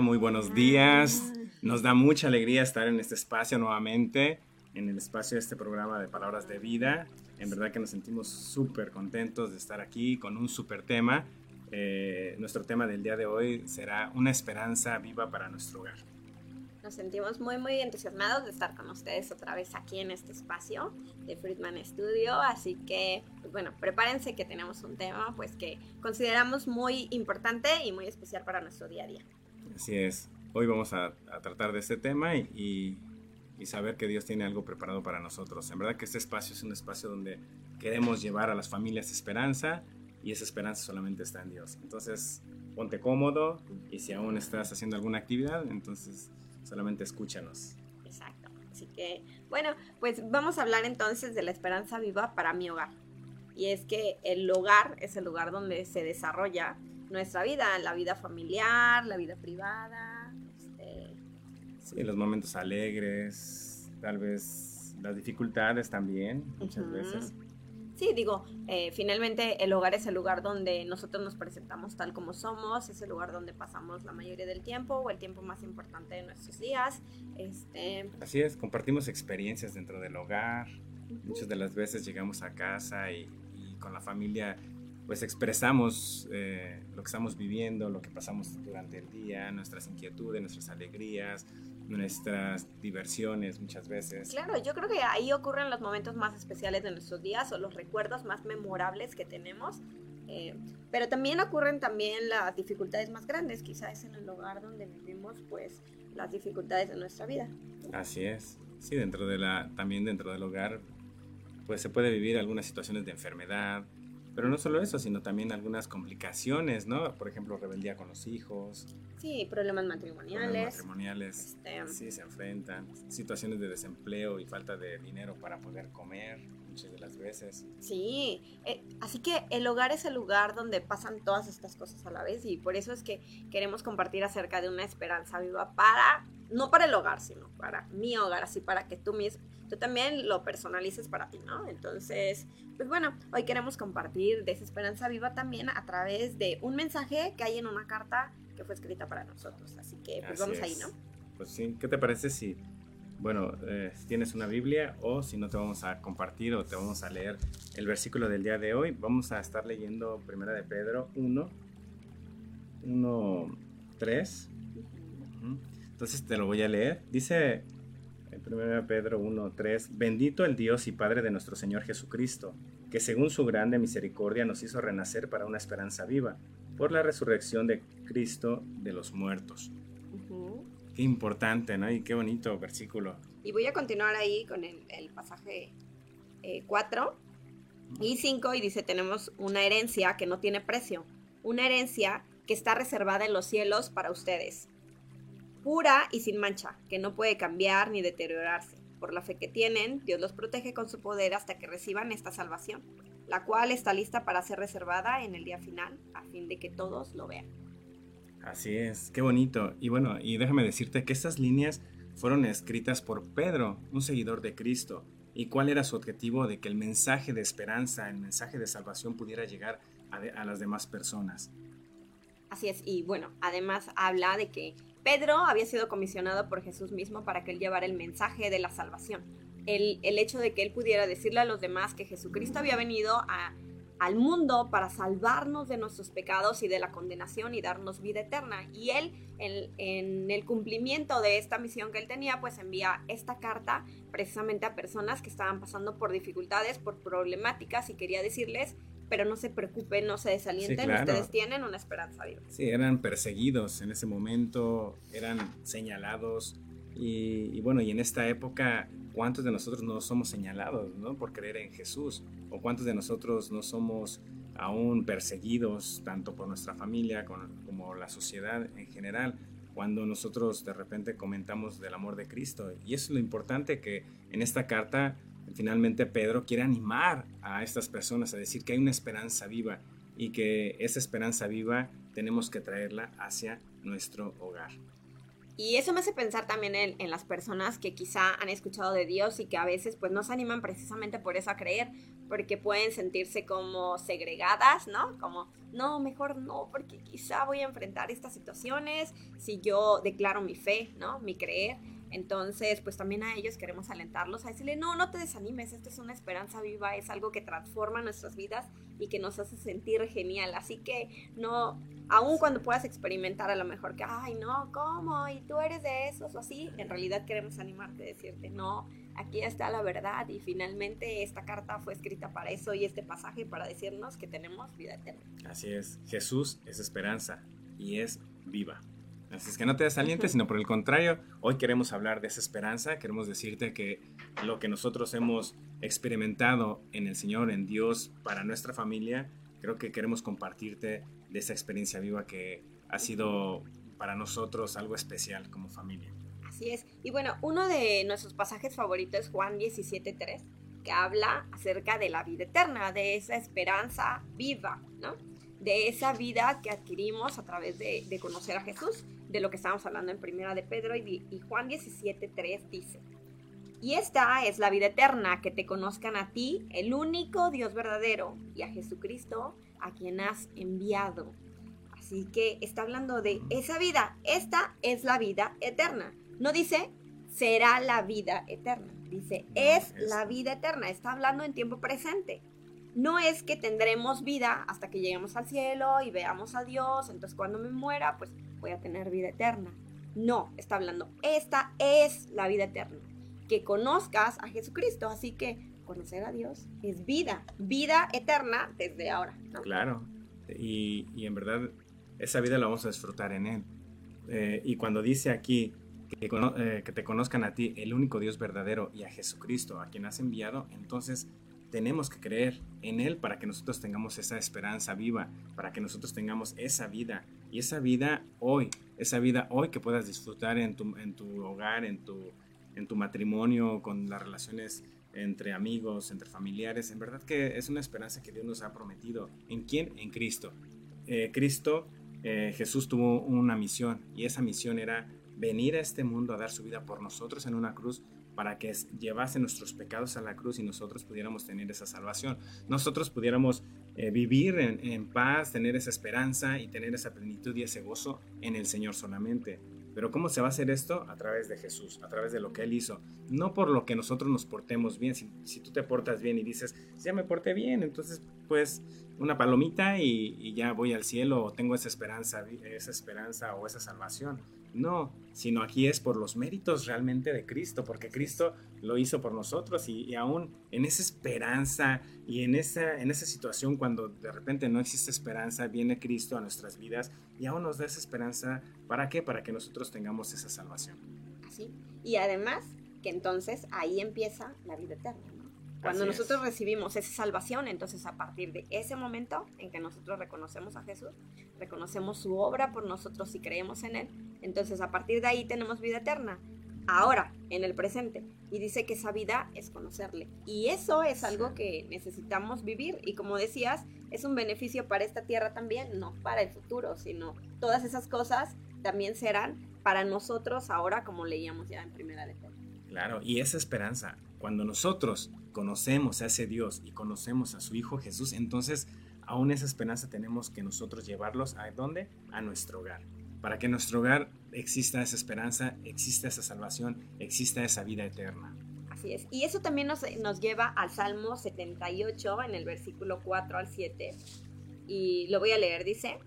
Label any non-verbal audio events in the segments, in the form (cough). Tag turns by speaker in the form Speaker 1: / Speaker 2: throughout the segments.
Speaker 1: Muy buenos días. Nos da mucha alegría estar en este espacio nuevamente, en el espacio de este programa de Palabras de Vida. En verdad que nos sentimos súper contentos de estar aquí con un súper tema. Eh, nuestro tema del día de hoy será una esperanza viva para nuestro hogar.
Speaker 2: Nos sentimos muy, muy entusiasmados de estar con ustedes otra vez aquí en este espacio de Friedman Studio. Así que, pues bueno, prepárense que tenemos un tema pues que consideramos muy importante y muy especial para nuestro día a día.
Speaker 1: Así es. Hoy vamos a, tratar de este tema y, y, saber que Dios tiene algo preparado para nosotros. En verdad que este espacio es un espacio donde queremos llevar a las familias esperanza y esa esperanza solamente está en Dios. Entonces, ponte cómodo y si aún estás haciendo alguna actividad, entonces solamente escúchanos.
Speaker 2: Exacto. Así que, bueno, pues vamos a hablar entonces de la esperanza viva para mi hogar. Y es que el hogar es el lugar donde se desarrolla nuestra vida, la vida familiar, la vida privada. Este...
Speaker 1: Sí, los momentos alegres, tal vez las dificultades también, muchas uh -huh. veces.
Speaker 2: Sí, digo, eh, finalmente el hogar es el lugar donde nosotros nos presentamos tal como somos, es el lugar donde pasamos la mayoría del tiempo o el tiempo más importante de nuestros días. Este...
Speaker 1: Así es, compartimos experiencias dentro del hogar. Uh -huh. Muchas de las veces llegamos a casa y, y con la familia pues expresamos eh, lo que estamos viviendo, lo que pasamos durante el día, nuestras inquietudes, nuestras alegrías, nuestras diversiones muchas veces.
Speaker 2: Claro, yo creo que ahí ocurren los momentos más especiales de nuestros días o los recuerdos más memorables que tenemos. Eh, pero también ocurren también las dificultades más grandes, quizás en el lugar donde vivimos, pues las dificultades de nuestra vida.
Speaker 1: Así es. Sí, dentro de la, también dentro del hogar, pues se puede vivir algunas situaciones de enfermedad, pero no solo eso, sino también algunas complicaciones, ¿no? Por ejemplo, rebeldía con los hijos.
Speaker 2: Sí, problemas matrimoniales.
Speaker 1: Problemas matrimoniales. Este... Sí, se enfrentan. Situaciones de desempleo y falta de dinero para poder comer, muchas de las veces.
Speaker 2: Sí, eh, así que el hogar es el lugar donde pasan todas estas cosas a la vez y por eso es que queremos compartir acerca de una esperanza viva para, no para el hogar, sino para mi hogar, así para que tú mismo tú también lo personalices para ti, ¿no? Entonces, pues bueno, hoy queremos compartir de esa esperanza viva también a través de un mensaje que hay en una carta que fue escrita para nosotros. Así que, pues Así vamos es. ahí, ¿no?
Speaker 1: Pues sí, ¿qué te parece si, bueno, eh, tienes una Biblia o si no te vamos a compartir o te vamos a leer el versículo del día de hoy? Vamos a estar leyendo Primera de Pedro 1, 1, 3. Entonces te lo voy a leer. Dice 1 Pedro 1:3, bendito el Dios y Padre de nuestro Señor Jesucristo, que según su grande misericordia nos hizo renacer para una esperanza viva, por la resurrección de Cristo de los muertos. Qué importante, ¿no? Y qué bonito versículo.
Speaker 2: Y voy a continuar ahí con el, el pasaje 4 eh, y 5 y dice, tenemos una herencia que no tiene precio, una herencia que está reservada en los cielos para ustedes pura y sin mancha, que no puede cambiar ni deteriorarse. Por la fe que tienen, Dios los protege con su poder hasta que reciban esta salvación, la cual está lista para ser reservada en el día final, a fin de que todos lo vean.
Speaker 1: Así es, qué bonito. Y bueno, y déjame decirte que estas líneas fueron escritas por Pedro, un seguidor de Cristo. ¿Y cuál era su objetivo de que el mensaje de esperanza, el mensaje de salvación pudiera llegar a, las demás personas?
Speaker 2: Así es, y bueno, además habla de que Pedro había sido comisionado por Jesús mismo para que él llevara el mensaje de la salvación. El, el, hecho de que él pudiera decirle a los demás que Jesucristo había venido a, al mundo para salvarnos de nuestros pecados y de la condenación y darnos vida eterna. Y él, en, en, el cumplimiento de esta misión que él tenía, pues envía esta carta precisamente a personas que estaban pasando por dificultades, por problemáticas y quería decirles pero no se preocupen, no se desalienten, sí, claro. ustedes tienen una esperanza viva.
Speaker 1: Sí, eran perseguidos en ese momento, eran señalados y, bueno, y en esta época ¿cuántos de nosotros no somos señalados ¿no? por creer en Jesús? ¿O cuántos de nosotros no somos aún perseguidos tanto por nuestra familia como la sociedad en general? cuando nosotros de repente comentamos del amor de Cristo. Y eso es lo importante que en esta carta finalmente Pedro quiere animar a estas personas a decir que hay una esperanza viva y que esa esperanza viva tenemos que traerla hacia nuestro hogar.
Speaker 2: Y eso me hace pensar también en, las personas que quizá han escuchado de Dios y que a veces pues no se animan precisamente por eso a creer, porque pueden sentirse como segregadas, ¿no? Como, no, mejor no, porque quizá voy a enfrentar estas situaciones si yo declaro mi fe, ¿no? Mi creer. Entonces, pues también a ellos queremos alentarlos a decirle, no, no te desanimes, esto es una esperanza viva, es algo que transforma nuestras vidas y que nos hace sentir genial. Así que no, aun cuando puedas experimentar a lo mejor que, ay, no, ¿cómo? Y tú eres de esos o así, en realidad queremos animarte, decirte, no, aquí está la verdad y finalmente esta carta fue escrita para eso y este pasaje para decirnos que tenemos vida eterna.
Speaker 1: Así es, Jesús es esperanza y es viva. Así es que no te desalientes, sino por el contrario, hoy queremos hablar de esa esperanza, queremos decirte que lo que nosotros hemos experimentado en el Señor, en Dios, para nuestra familia, creo que queremos compartirte de esa experiencia viva que ha sido para nosotros algo especial como familia.
Speaker 2: Así es. Y bueno, uno de nuestros pasajes favoritos es Juan 17.3, que habla acerca de la vida eterna, de esa esperanza viva, ¿no? De esa vida que adquirimos a través de, de conocer a Jesús de lo que estábamos hablando en Primera de Pedro y, y Juan 17.3 dice, y esta es la vida eterna, que te conozcan a ti, el único Dios verdadero, y a Jesucristo, a quien has enviado. Así que está hablando de esa vida. Esta es la vida eterna. No dice será la vida eterna. Dice es la vida eterna. Está hablando en tiempo presente. No es que tendremos vida hasta que lleguemos al cielo y veamos a Dios. Entonces cuando me muera, pues voy a tener vida eterna. No, está hablando, esta es la vida eterna, que conozcas a Jesucristo, así que conocer a Dios es vida, vida eterna desde ahora.
Speaker 1: Claro, y, en verdad esa vida la vamos a disfrutar en Él. Eh, y cuando dice aquí que, eh, que te conozcan a ti, el único Dios verdadero, y a Jesucristo, a quien has enviado, entonces tenemos que creer en Él para que nosotros tengamos esa esperanza viva, para que nosotros tengamos esa vida. Y esa vida hoy, esa vida hoy que puedas disfrutar en tu, en tu hogar, en tu, en tu matrimonio, con las relaciones entre amigos, entre familiares. En verdad que es una esperanza que Dios nos ha prometido. ¿En quién? En Cristo. Eh, Cristo, eh, Jesús tuvo una misión y esa misión era venir a este mundo a dar su vida por nosotros en una cruz para que llevase nuestros pecados a la cruz y nosotros pudiéramos tener esa salvación. Nosotros pudiéramos eh, vivir en, paz, tener esa esperanza y tener esa plenitud y ese gozo en el Señor solamente. Pero ¿cómo se va a hacer esto? A través de Jesús, a través de lo que Él hizo. No por lo que nosotros nos portemos bien. Si, tú te portas bien y dices, ya me porté bien, entonces pues una palomita y, y ya voy al cielo o tengo esa esperanza, esa esperanza o esa salvación. No, sino aquí es por los méritos realmente de Cristo, porque Cristo lo hizo por nosotros y, aún en esa esperanza y en esa, en esa situación cuando de repente no existe esperanza, viene Cristo a nuestras vidas y aún nos da esa esperanza. ¿Para qué? Para que nosotros tengamos esa salvación.
Speaker 2: Así. Y además que entonces ahí empieza la vida eterna. Cuando nosotros recibimos esa salvación, entonces a partir de ese momento en que nosotros reconocemos a Jesús, reconocemos su obra por nosotros y creemos en Él, entonces a partir de ahí tenemos vida eterna. Ahora, en el presente. Y dice que esa vida es conocerle. Y eso es algo que necesitamos vivir. Y como decías, es un beneficio para esta tierra también, no para el futuro, sino todas esas cosas también serán para nosotros ahora, como leíamos ya en primera de
Speaker 1: Claro, y esa esperanza, cuando nosotros conocemos a ese Dios y conocemos a su Hijo Jesús, entonces aún esa esperanza tenemos que nosotros llevarlos a dónde? A nuestro hogar. Para que en nuestro hogar exista esa esperanza, exista esa salvación, exista esa vida eterna.
Speaker 2: Así es. Y eso también nos, nos lleva al Salmo 78, en el versículo 4 al 7. Y lo voy a leer, dice,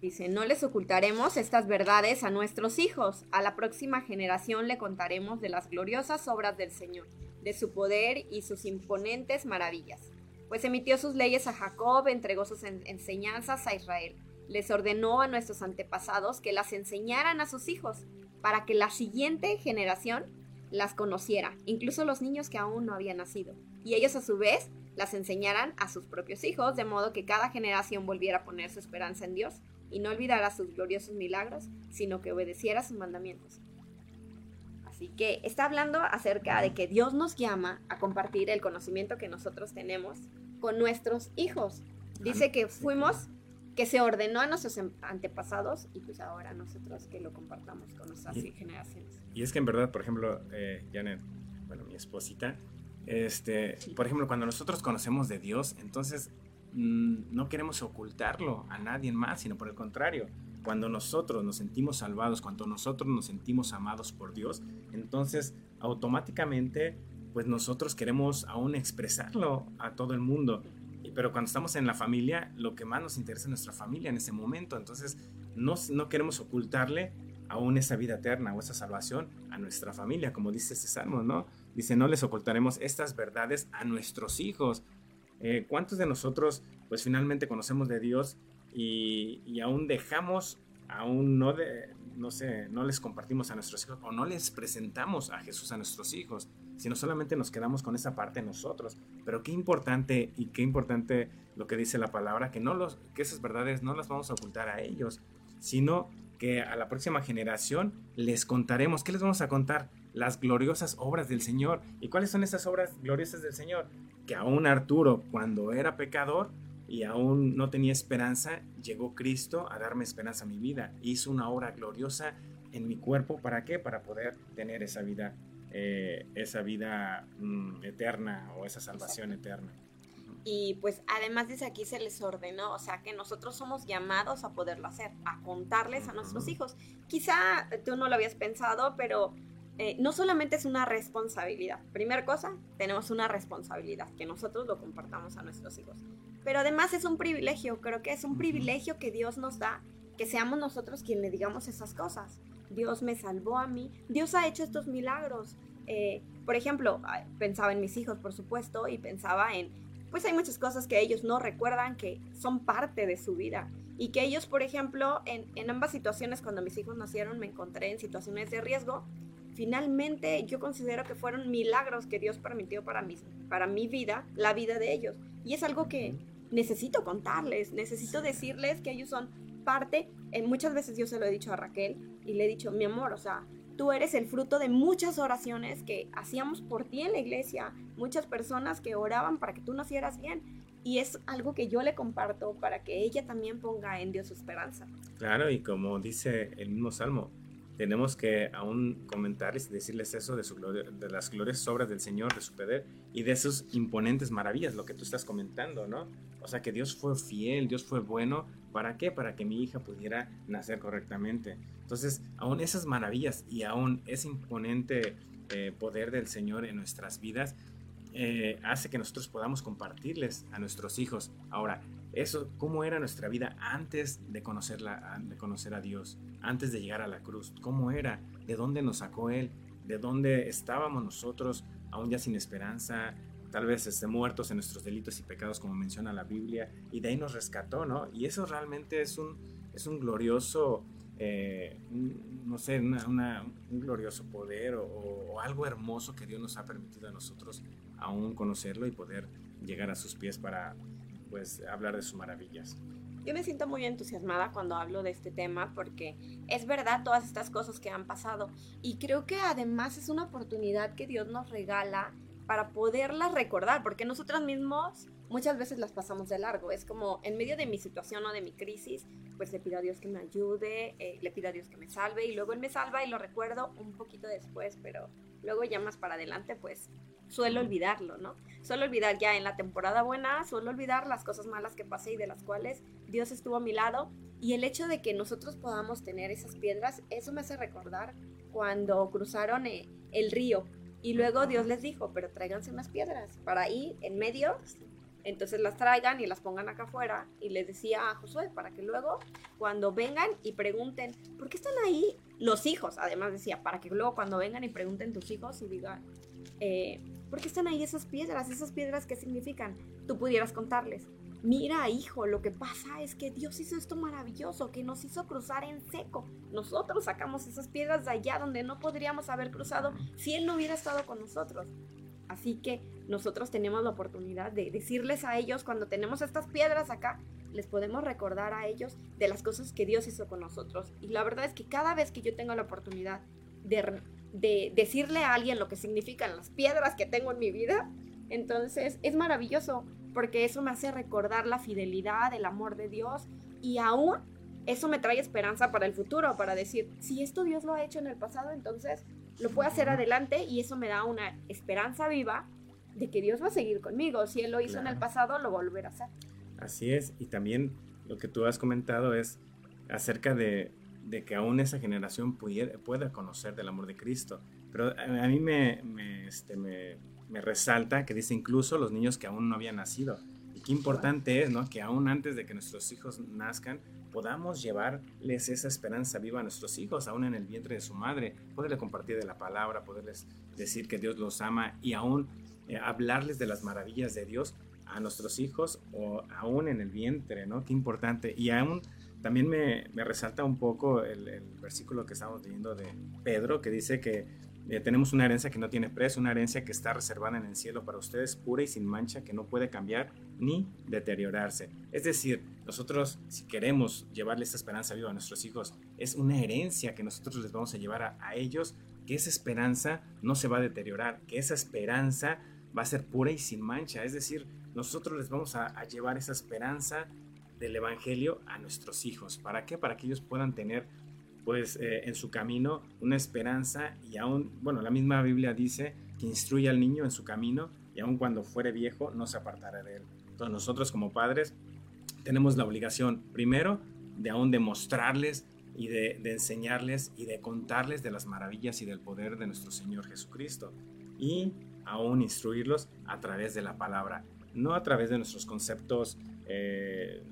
Speaker 2: Dice, no les ocultaremos estas verdades a nuestros hijos. A la próxima generación le contaremos de las gloriosas obras del Señor, de su poder y sus imponentes maravillas. Pues emitió sus leyes a Jacob, entregó sus enseñanzas a Israel. Les ordenó a nuestros antepasados que las enseñaran a sus hijos para que la siguiente generación las conociera, incluso los niños que aún no habían nacido. Y ellos a su vez las enseñaran a sus propios hijos, de modo que cada generación volviera a poner su esperanza en Dios y no olvidara sus gloriosos milagros, sino que obedeciera sus mandamientos. Así que está hablando acerca de que Dios nos llama a compartir el conocimiento que nosotros tenemos con nuestros hijos. Dice que fuimos, que se ordenó a nuestros antepasados y pues ahora nosotros que lo compartamos con nuestras generaciones.
Speaker 1: Y es que en verdad, por ejemplo, eh, Janet, bueno, mi esposita, este, por ejemplo, cuando nosotros conocemos de Dios, entonces no queremos ocultarlo a nadie más, sino por el contrario, cuando nosotros nos sentimos salvados, cuando nosotros nos sentimos amados por Dios, entonces automáticamente pues nosotros queremos aún expresarlo a todo el mundo. Pero cuando estamos en la familia, lo que más nos interesa es nuestra familia en ese momento. Entonces no, no queremos ocultarle aún esa vida eterna o esa salvación a nuestra familia, como dice este salmo, ¿no? Dice, no les ocultaremos estas verdades a nuestros hijos. Eh, ¿Cuántos de nosotros pues finalmente conocemos de Dios y, aún dejamos, aún no, no sé, no les compartimos a nuestros hijos o no les presentamos a Jesús a nuestros hijos, sino solamente nos quedamos con esa parte nosotros. Pero qué importante y qué importante lo que dice la palabra, que, no los, que esas verdades no las vamos a ocultar a ellos, sino que a la próxima generación les contaremos. ¿Qué les vamos a contar? Las gloriosas obras del Señor. ¿Y cuáles son esas obras gloriosas del Señor? Que aún Arturo, cuando era pecador, y aún no tenía esperanza, llegó Cristo a darme esperanza a mi vida. Hizo una obra gloriosa en mi cuerpo. ¿Para qué? Para poder tener esa vida, eh, esa vida mm, eterna o esa salvación eterna.
Speaker 2: Y pues además dice aquí se les ordenó, o sea que nosotros somos llamados a poderlo hacer, a contarles a nuestros hijos. Quizá tú no lo habías pensado, pero eh, no solamente es una responsabilidad. Primera cosa, tenemos una responsabilidad, que nosotros lo compartamos a nuestros hijos pero además es un privilegio, creo que es un privilegio que Dios nos da, que seamos nosotros quien le digamos esas cosas. Dios me salvó a mí, Dios ha hecho estos milagros. Eh, por ejemplo, pensaba en mis hijos, por supuesto, y pensaba en, pues hay muchas cosas que ellos no recuerdan que son parte de su vida. Y que ellos, por ejemplo, en, en ambas situaciones, cuando mis hijos nacieron, me encontré en situaciones de riesgo. Finalmente, yo considero que fueron milagros que Dios permitió para mi, para mi vida, la vida de ellos. Y es algo que, necesito contarles, necesito decirles que ellos son parte. Eh, muchas veces yo se lo he dicho a Raquel y le he dicho, mi amor, o sea, tú eres el fruto de muchas oraciones que hacíamos por ti en la iglesia, muchas personas que oraban para que tú nacieras bien. Y es algo que yo le comparto para que ella también ponga en Dios su esperanza.
Speaker 1: Claro, y como dice el mismo Salmo, tenemos que aún comentarles y decirles eso de, su de las glorias obras del Señor, de su poder y de sus imponentes maravillas, lo que tú estás comentando, ¿no? O sea, que Dios fue fiel, Dios fue bueno. ¿Para qué? Para que mi hija pudiera nacer correctamente. Entonces, aún esas maravillas y aún ese imponente eh, poder del Señor en nuestras vidas eh, hace que nosotros podamos compartirles a nuestros hijos. Ahora, eso, cómo era nuestra vida antes de, conocerla, de conocer a Dios, antes de llegar a la cruz, cómo era, de dónde nos sacó Él, de dónde estábamos nosotros, aún ya sin esperanza, tal vez esté muertos en nuestros delitos y pecados, como menciona la Biblia, y de ahí nos rescató, ¿no? Y eso realmente es un, es un glorioso, eh, no sé, un glorioso poder o, o, algo hermoso que Dios nos ha permitido a nosotros aún conocerlo y poder llegar a sus pies para, pues hablar de sus maravillas.
Speaker 2: Yo me siento muy entusiasmada cuando hablo de este tema porque es verdad todas estas cosas que han pasado y creo que además es una oportunidad que Dios nos regala para poderlas recordar, porque nosotros mismos muchas veces las pasamos de largo. Es como en medio de mi situación o de mi crisis, pues le pido a Dios que me ayude, eh, le pido a Dios que me salve y luego Él me salva y lo recuerdo un poquito después, pero luego ya más para adelante, pues suelo olvidarlo, ¿no? Suelo olvidar ya en la temporada buena, suelo olvidar las cosas malas que pasé y de las cuales Dios estuvo a mi lado. Y el hecho de que nosotros podamos tener esas piedras, eso me hace recordar cuando cruzaron eh, el río y luego Dios les dijo, pero tráiganse unas piedras para ahí en medio. Entonces las traigan y las pongan acá afuera. Y les decía a Josué, para que luego, cuando vengan y pregunten, ¿por qué están ahí los hijos? Además decía, para que luego cuando vengan y pregunten tus hijos y digan, eh, ¿por qué están ahí esas piedras? ¿Esas piedras qué significan? Tú pudieras contarles. mira hijo, lo que pasa es que Dios hizo esto maravilloso, que nos hizo cruzar en seco. Nosotros sacamos esas piedras de allá donde no podríamos haber cruzado si Él no hubiera estado con nosotros. Así que nosotros tenemos la oportunidad de decirles a ellos, cuando tenemos estas piedras acá, les podemos recordar a ellos de las cosas que Dios hizo con nosotros. Y la verdad es que cada vez que yo tengo la oportunidad de, de decirle a alguien lo que significan las piedras que tengo en mi vida, entonces es maravilloso porque eso me hace recordar la fidelidad, el amor de Dios y aún eso me trae esperanza para el futuro, para decir, si esto Dios lo ha hecho en el pasado, entonces lo puedo hacer adelante y eso me da una esperanza viva de que Dios va a seguir conmigo. Si Él lo hizo en el pasado, lo volverá a hacer.
Speaker 1: Así es, y también lo que tú has comentado es acerca de, que aún esa generación pueda, conocer del amor de Cristo. Pero a, mí me, este, me, resalta que dice incluso los niños que aún no habían nacido. Y qué importante es, ¿no? Que aún antes de que nuestros hijos nazcan, podamos llevarles esa esperanza viva a nuestros hijos, aún en el vientre de su madre, poderle compartir de la palabra, poderles decir que Dios los ama y aún eh, hablarles de las maravillas de Dios a nuestros hijos o aún en el vientre, ¿no? Qué importante. Y aún también me, resalta un poco el, el, versículo que estamos leyendo de Pedro, que dice que eh, tenemos una herencia que no tiene precio, una herencia que está reservada en el cielo para ustedes, pura y sin mancha, que no puede cambiar ni deteriorarse. Es decir, nosotros si queremos llevarle esta esperanza viva a nuestros hijos, es una herencia que nosotros les vamos a llevar a, ellos, que esa esperanza no se va a deteriorar, que esa esperanza va a ser pura y sin mancha. Es decir, nosotros les vamos a, a llevar esa esperanza del Evangelio a nuestros hijos. ¿Para qué? Para que ellos puedan tener pues eh, en su camino una esperanza y aún, bueno, la misma Biblia dice que instruye al niño en su camino y aun cuando fuere viejo no se apartará de él. Entonces nosotros como padres tenemos la obligación primero de aún demostrarles y de, de enseñarles y de contarles de las maravillas y del poder de nuestro Señor Jesucristo y aún instruirlos a través de la palabra, no a través de nuestros conceptos eh,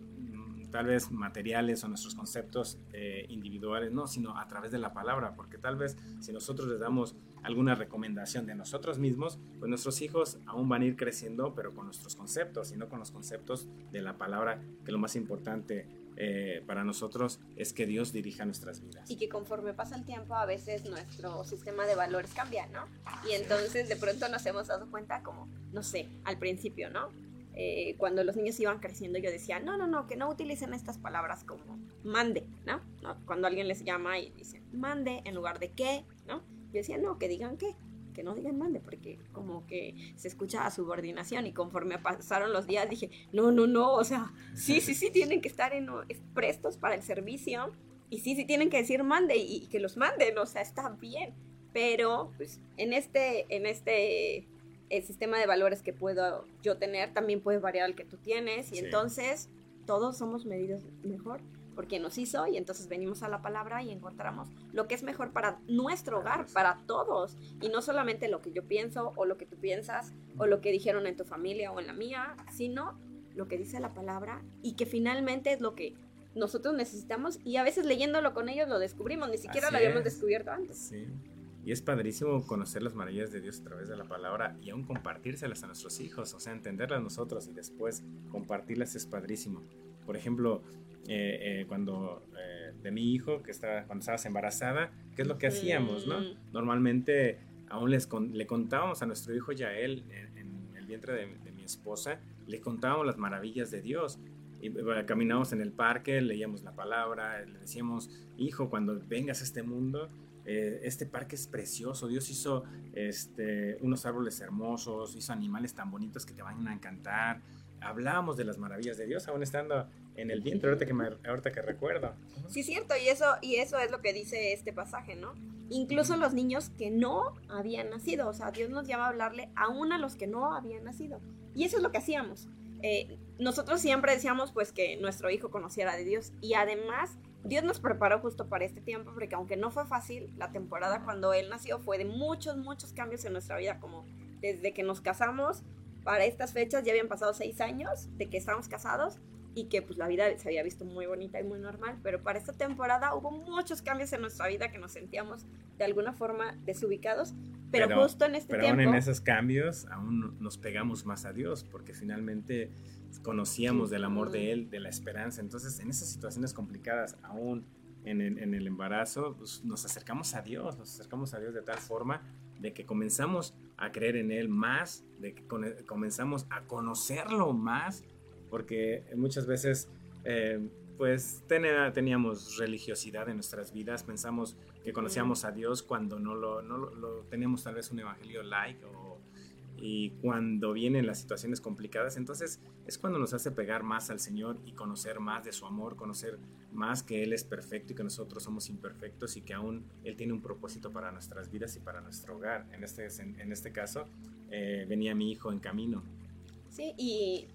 Speaker 1: tal vez materiales o nuestros conceptos eh, individuales, no, sino a través de la palabra, porque tal vez si nosotros les damos alguna recomendación de nosotros mismos, pues nuestros hijos aún van a ir creciendo, pero con nuestros conceptos y no con los conceptos de la palabra, que lo más importante eh, para nosotros es que Dios dirija nuestras vidas.
Speaker 2: Y que conforme pasa el tiempo, a veces nuestro sistema de valores cambia, ¿no? Y entonces de pronto nos hemos dado cuenta como, no sé, al principio, ¿no? Eh, cuando los niños iban creciendo, yo decía, no, no, no, que no utilicen estas palabras como mande, ¿no? Cuando alguien les llama y dice mande en lugar de qué, ¿no? Yo decía, no, que digan qué, que no digan mande, porque como que se escucha a subordinación y conforme pasaron los días dije, no, no, no, o sea, sí, sí, sí, tienen que estar en, prestos para el servicio y sí, sí, tienen que decir mande y, y que los manden, o sea, está bien, pero pues en este, en este el sistema de valores que puedo yo tener también puede variar al que tú tienes y entonces todos somos medidos mejor porque nos hizo y entonces venimos a la palabra y encontramos lo que es mejor para nuestro hogar, para todos y no solamente lo que yo pienso o lo que tú piensas o lo que dijeron en tu familia o en la mía, sino lo que dice la palabra y que finalmente es lo que nosotros necesitamos y a veces leyéndolo con ellos lo descubrimos, ni siquiera lo habíamos descubierto antes.
Speaker 1: Sí. Y es padrísimo conocer las maravillas de Dios a través de la palabra y aún compartírselas a nuestros hijos, o sea, entenderlas nosotros y después compartirlas es padrísimo. Por ejemplo, eh, eh, cuando eh, de mi hijo, que estaba, cuando estabas embarazada, ¿qué es lo que hacíamos, no? Mm. Normalmente aún les le contábamos a nuestro hijo Yael en, en el vientre de, de, mi esposa, le contábamos las maravillas de Dios. Y caminábamos en el parque, leíamos la palabra, le decíamos, hijo, cuando vengas a este mundo, eh, este parque es precioso, Dios hizo este, unos árboles hermosos, hizo animales tan bonitos que te van a encantar. Hablábamos de las maravillas de Dios aún estando en el vientre, ahorita que, me, recuerdo.
Speaker 2: Sí, cierto, y eso, y eso es lo que dice este pasaje, ¿no? Incluso los niños que no habían nacido, o sea, Dios nos llama a hablarle aún a los que no habían nacido. Y eso es lo que hacíamos. Eh, nosotros siempre decíamos pues que nuestro hijo conociera de Dios y además Dios nos preparó justo para este tiempo, porque aunque no fue fácil, la temporada cuando Él nació fue de muchos, muchos cambios en nuestra vida, como desde que nos casamos, para estas fechas ya habían pasado seis años de que estábamos casados y que pues la vida se había visto muy bonita y muy normal, pero para esta temporada hubo muchos cambios en nuestra vida que nos sentíamos de alguna forma desubicados Pero, justo en este
Speaker 1: pero
Speaker 2: tiempo...
Speaker 1: aún en esos cambios, aún nos pegamos más a Dios, porque finalmente conocíamos del amor de Él, de la esperanza. Entonces, en esas situaciones complicadas, aún en el, en el embarazo, pues, nos acercamos a Dios, nos acercamos a Dios de tal forma de que comenzamos a creer en Él más, de que comenzamos a conocerlo más, porque muchas veces... Eh, pues teníamos religiosidad en nuestras vidas, pensamos que conocíamos a Dios cuando no lo, no lo, teníamos tal vez un evangelio like y cuando vienen las situaciones complicadas, entonces es cuando nos hace pegar más al Señor y conocer más de su amor, conocer más que Él es perfecto y que nosotros somos imperfectos y que aún Él tiene un propósito para nuestras vidas y para nuestro hogar. En este, en este caso, eh, venía mi hijo en camino.
Speaker 2: Sí, y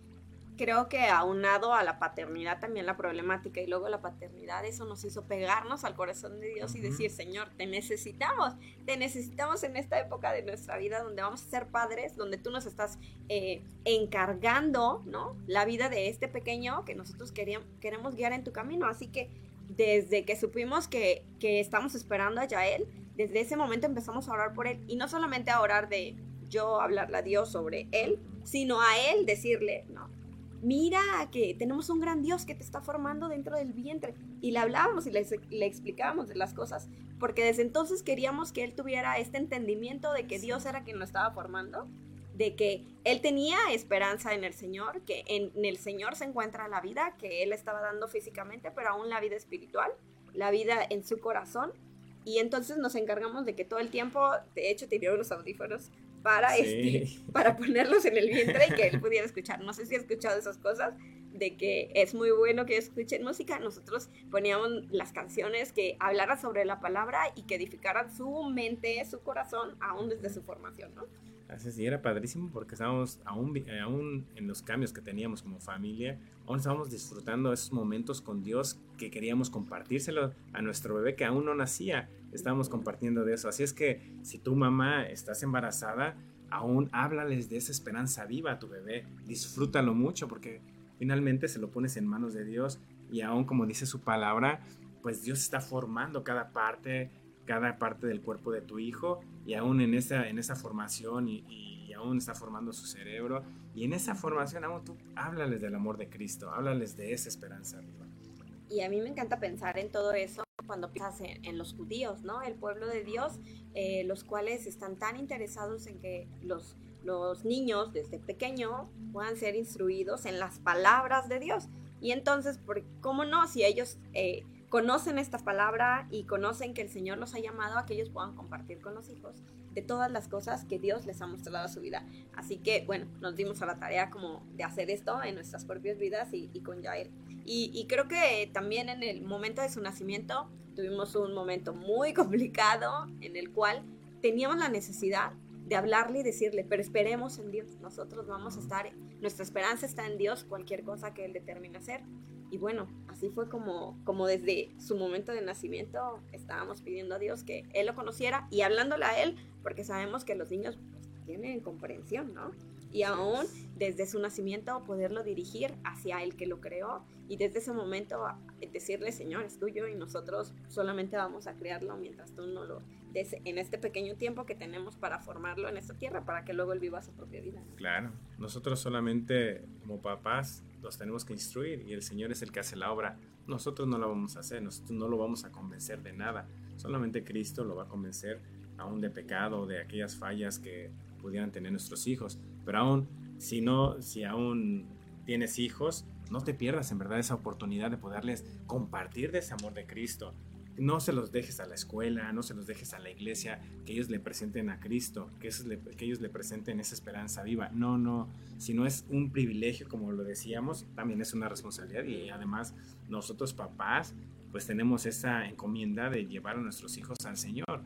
Speaker 2: creo que aunado a la paternidad también la problemática y luego la paternidad, eso nos hizo pegarnos al corazón de Dios y decir, Señor, te necesitamos, te necesitamos en esta época de nuestra vida donde vamos a ser padres, donde tú nos estás eh, encargando, ¿no? La vida de este pequeño que nosotros queríamos, queremos guiar en tu camino. Así que desde que supimos que, que estamos esperando a Yael, desde ese momento empezamos a orar por él y no solamente a orar de yo hablarle a Dios sobre él, sino a él decirle, no, mira que tenemos un gran Dios que te está formando dentro del vientre. Y le hablábamos y le, explicábamos de las cosas, porque desde entonces queríamos que él tuviera este entendimiento de que Dios era quien lo estaba formando, de que él tenía esperanza en el Señor, que en, en el Señor se encuentra la vida que él estaba dando físicamente, pero aún la vida espiritual, la vida en su corazón. Y entonces nos encargamos de que todo el tiempo, de hecho, te dieron los audífonos para, este, para ponerlos en el vientre y que él pudiera escuchar. No sé si ha escuchado esas cosas, de que es muy bueno que escuchen música. Nosotros poníamos las canciones que hablaran sobre la palabra y que edificaran su mente, su corazón, aún desde su formación, ¿no?
Speaker 1: Así sí, era padrísimo porque estábamos aún, aún en los cambios que teníamos como familia, aún estábamos disfrutando esos momentos con Dios que queríamos compartírselo a nuestro bebé que aún no nacía. Estábamos compartiendo de eso. Así es que si tu mamá estás embarazada, aún háblales de esa esperanza viva a tu bebé. Disfrútalo mucho porque finalmente se lo pones en manos de Dios y aún como dice su palabra, pues Dios está formando cada parte cada parte del cuerpo de tu hijo y aún en esa, en esa formación y, aún está formando su cerebro y en esa formación aún tú háblales del amor de Cristo, háblales de esa esperanza viva.
Speaker 2: Y a mí me encanta pensar en todo eso cuando piensas en, los judíos, ¿no? El pueblo de Dios, eh, los cuales están tan interesados en que los, los niños desde pequeño puedan ser instruidos en las palabras de Dios. Y entonces, ¿cómo no? Si ellos eh, conocen esta palabra y conocen que el Señor los ha llamado a que ellos puedan compartir con los hijos de todas las cosas que Dios les ha mostrado a su vida. Así que, bueno, nos dimos a la tarea como de hacer esto en nuestras propias vidas y, con Jair. Y, creo que también en el momento de su nacimiento tuvimos un momento muy (laughs) complicado en el cual teníamos la necesidad de hablarle y decirle, pero esperemos en Dios, nosotros vamos a estar, nuestra esperanza está en Dios, cualquier cosa que Él determine hacer. Y bueno, así fue como, como desde su momento de nacimiento estábamos pidiendo a Dios que Él lo conociera y hablándole a Él, porque sabemos que los niños pues, tienen comprensión, ¿no? Y aún desde su nacimiento poderlo dirigir hacia el que lo creó y desde ese momento decirle, Señor, es tuyo y nosotros solamente vamos a crearlo mientras tú no lo des en este pequeño tiempo que tenemos para formarlo en esta tierra, para que luego él viva su propia vida.
Speaker 1: Claro, nosotros solamente como papás los tenemos que instruir y el Señor es el que hace la obra. Nosotros no la vamos a hacer, nosotros no lo vamos a convencer de nada. Solamente Cristo lo va a convencer aún de pecado, de aquellas fallas que pudieran tener nuestros hijos. Pero aún, si no, si aún tienes hijos, no te pierdas en verdad esa oportunidad de poderles compartir de ese amor de Cristo no se los dejes a la escuela, no se los dejes a la iglesia, que ellos le presenten a Cristo, que, que ellos le presenten esa esperanza viva. No, no, si no es un privilegio, como lo decíamos, también es una responsabilidad y además nosotros papás, pues tenemos esa encomienda de llevar a nuestros hijos al Señor.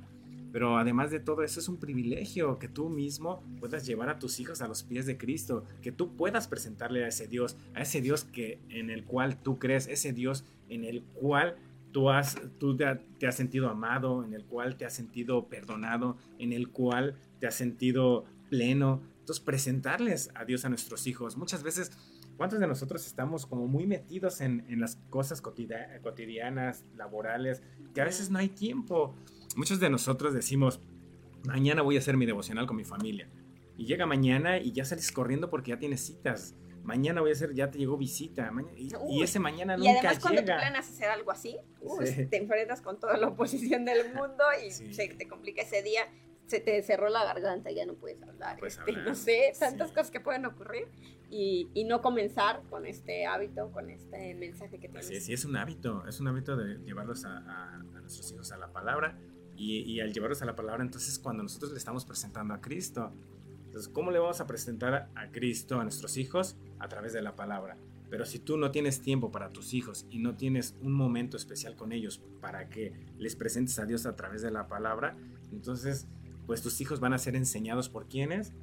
Speaker 1: Pero además de todo eso es un privilegio que tú mismo puedas llevar a tus hijos a los pies de Cristo, que tú puedas presentarle a ese Dios, a ese Dios que en el cual tú crees, ese Dios en el cual tú, has, tú te, has sentido amado, en el cual te has sentido perdonado, en el cual te has sentido pleno. Entonces, presentarles a Dios a nuestros hijos. Muchas veces, ¿cuántos de nosotros estamos como muy metidos en, en las cosas cotidianas, laborales, que a veces no hay tiempo? Muchos de nosotros decimos, mañana voy a hacer mi devocional con mi familia. Y llega mañana y ya sales corriendo porque ya tienes citas. Mañana voy a hacer, ya te llegó visita. y, ese mañana nunca
Speaker 2: llega. Y además cuando tú planeas hacer algo así, te enfrentas con toda la oposición del mundo y se te complica ese día se te cerró la garganta, ya no puedes hablar. Este, no sé, tantas cosas que pueden ocurrir y, y, no comenzar con este hábito, con este mensaje que tienes.
Speaker 1: Sí, sí, es un hábito, es un hábito de llevarlos a, a, nuestros hijos a la palabra y, al llevarlos a la palabra, entonces cuando nosotros le estamos presentando a Cristo, entonces, ¿cómo le vamos a presentar a Cristo a nuestros hijos? A través de la palabra. Pero si tú no tienes tiempo para tus hijos y no tienes un momento especial con ellos para que les presentes a Dios a través de la palabra, entonces pues tus hijos van a ser enseñados por quiénes?